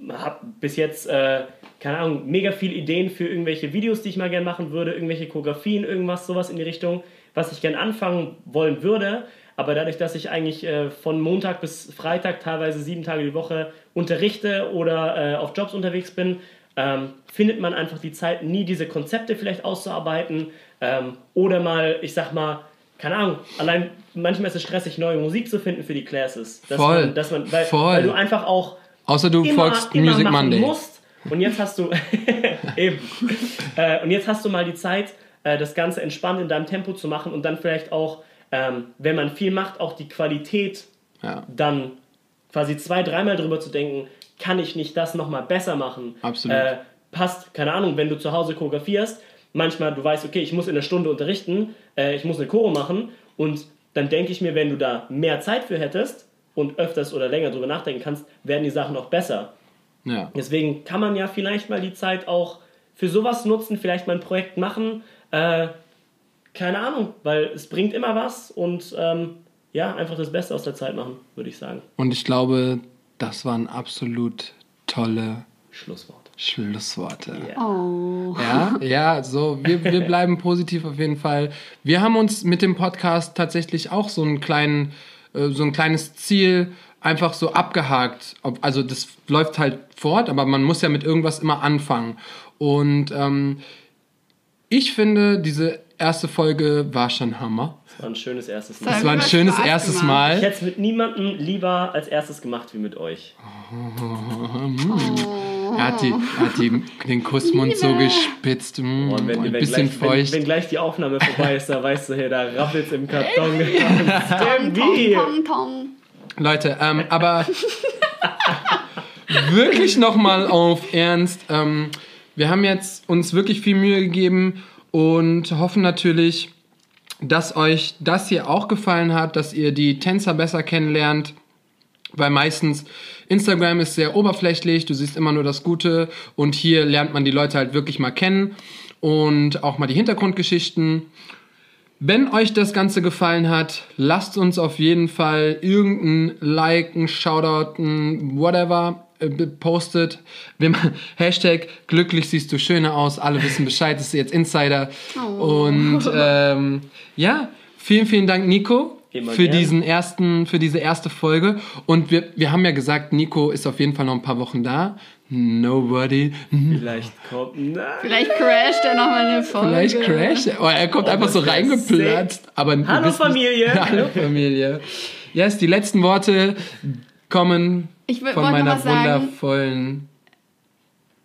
S2: habe bis jetzt, äh, keine Ahnung, mega viele Ideen für irgendwelche Videos, die ich mal gerne machen würde, irgendwelche Choreografien, irgendwas, sowas in die Richtung, was ich gerne anfangen wollen würde. Aber dadurch, dass ich eigentlich äh, von Montag bis Freitag teilweise sieben Tage die Woche unterrichte oder äh, auf Jobs unterwegs bin, ähm, findet man einfach die Zeit, nie diese Konzepte vielleicht auszuarbeiten ähm, oder mal, ich sag mal, keine Ahnung, allein manchmal ist es stressig, neue Musik zu finden für die Classes. Dass
S1: Voll.
S2: Man, dass man, weil,
S1: Voll.
S2: weil du einfach auch
S1: Außer du
S2: immer,
S1: folgst
S2: immer
S1: Music Monday.
S2: musst. Und jetzt hast du [LAUGHS] eben. Äh, und jetzt hast du mal die Zeit, äh, das Ganze entspannt in deinem Tempo zu machen und dann vielleicht auch, ähm, wenn man viel macht, auch die Qualität
S1: Ja.
S2: dann quasi zwei, dreimal drüber zu denken, kann ich nicht das nochmal besser machen?
S1: Absolut.
S2: Äh, passt, keine Ahnung, wenn du zu Hause choreografierst, manchmal du weißt, okay, ich muss in einer Stunde unterrichten, äh, ich muss eine Choro machen und dann denke ich mir, wenn du da mehr Zeit für hättest und öfters oder länger drüber nachdenken kannst, werden die Sachen auch besser.
S1: Ja.
S2: Deswegen kann man ja vielleicht mal die Zeit auch für sowas nutzen, vielleicht mal ein Projekt machen. Äh, keine Ahnung, weil es bringt immer was und ähm, ja, einfach das Beste aus der Zeit machen, würde ich sagen.
S1: Und ich glaube, das waren absolut tolle
S2: Schlusswort.
S1: Schlussworte.
S2: Ja.
S3: Oh.
S1: Ja, ja, so, wir, wir bleiben [LAUGHS] positiv auf jeden Fall. Wir haben uns mit dem Podcast tatsächlich auch so einen kleinen, äh, so ein kleines Ziel einfach so abgehakt. Also das läuft halt fort, aber man muss ja mit irgendwas immer anfangen. Und ähm, ich finde, diese erste Folge war schon Hammer.
S2: Das war ein schönes erstes Mal.
S1: Es war ein schönes
S3: Spaß
S1: erstes
S3: gemacht.
S1: Mal.
S2: Ich hätte es mit niemandem lieber als erstes gemacht wie mit euch. [LAUGHS]
S1: Er hat, die, er hat die, den Kussmund so
S3: Liebe.
S1: gespitzt. Mm,
S2: Und wenn,
S1: ein
S2: wenn,
S1: bisschen
S2: gleich, wenn,
S1: feucht.
S2: wenn gleich die Aufnahme vorbei ist, da weißt du, hey, da rappelt's im Karton. [LAUGHS]
S3: Tong, tong.
S1: Leute, ähm, aber wirklich nochmal auf Ernst. Ähm, wir haben jetzt uns wirklich viel Mühe gegeben und hoffen natürlich, dass euch das hier auch gefallen hat, dass ihr die Tänzer besser kennenlernt. Weil meistens Instagram ist sehr oberflächlich, du siehst immer nur das Gute und hier lernt man die Leute halt wirklich mal kennen und auch mal die Hintergrundgeschichten. Wenn euch das Ganze gefallen hat, lasst uns auf jeden Fall irgendein Like, ein Shoutout, ein whatever postet. Wir machen- [LAUGHS] Hashtag glücklich siehst du schöner aus. Alle wissen Bescheid, das ist jetzt Insider. Und ähm, ja, vielen, vielen Dank, Nico.
S2: Immer
S1: Für
S2: gern.
S1: diesen ersten, für diese erste Folge. Und wir, wir haben ja gesagt, Nico ist auf jeden Fall noch ein paar Wochen da. Nobody.
S2: Vielleicht kommt. Nein.
S3: Vielleicht crasht er nochmal eine Folge.
S1: Vielleicht crasht er. Oh, er kommt
S2: Oh,
S1: einfach so reingeplatzt. Aber
S2: Hallo, Familie. [LAUGHS]
S1: Hallo Familie. Yes, die letzten Worte kommen
S3: Ich will-
S1: von meiner wundervollen.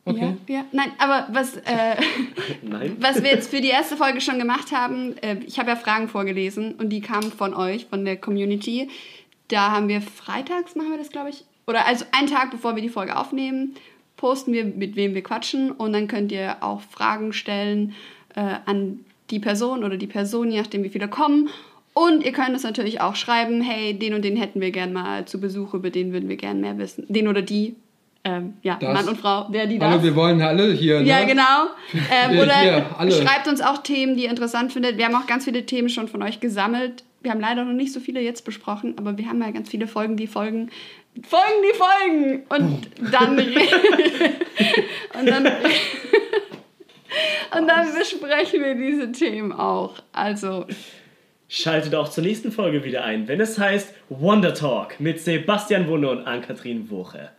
S1: Okay.
S3: Ja, ja, nein, aber was, äh, [LAUGHS]
S2: Nein. [LAUGHS]
S3: was wir jetzt für die erste Folge schon gemacht haben, äh, ich habe ja Fragen vorgelesen und die kamen von euch, von der Community. Da haben wir freitags, machen wir das, glaube ich, oder also einen Tag bevor wir die Folge aufnehmen, posten wir, mit wem wir quatschen und dann könnt ihr auch Fragen stellen äh, an die Person oder die Person, je nachdem, wie viele kommen. Und ihr könnt uns natürlich auch schreiben, hey, den und den hätten wir gern mal zu Besuch, über den würden wir gern mehr wissen. Den oder die, ähm, ja,
S1: Das.
S3: Mann und Frau, der, die, das.
S1: Hallo, wir wollen alle hier.
S3: Ja,
S1: ne?
S3: genau. [LAUGHS] Ähm,
S1: Ja,
S3: oder
S1: hier, alle.
S3: schreibt uns auch Themen, die ihr interessant findet. Wir haben auch ganz viele Themen schon von euch gesammelt. Wir haben leider noch nicht so viele jetzt besprochen, aber wir haben ja ganz viele Folgen, die Folgen. Folgen, die Folgen! Und [LAUGHS] dann. [LAUGHS] und dann. und dann besprechen wir diese Themen auch. Also,
S2: Schaltet auch zur nächsten Folge wieder ein, wenn es heißt Wonder Talk mit Sebastian Wunde und Ann-Kathrin Woche.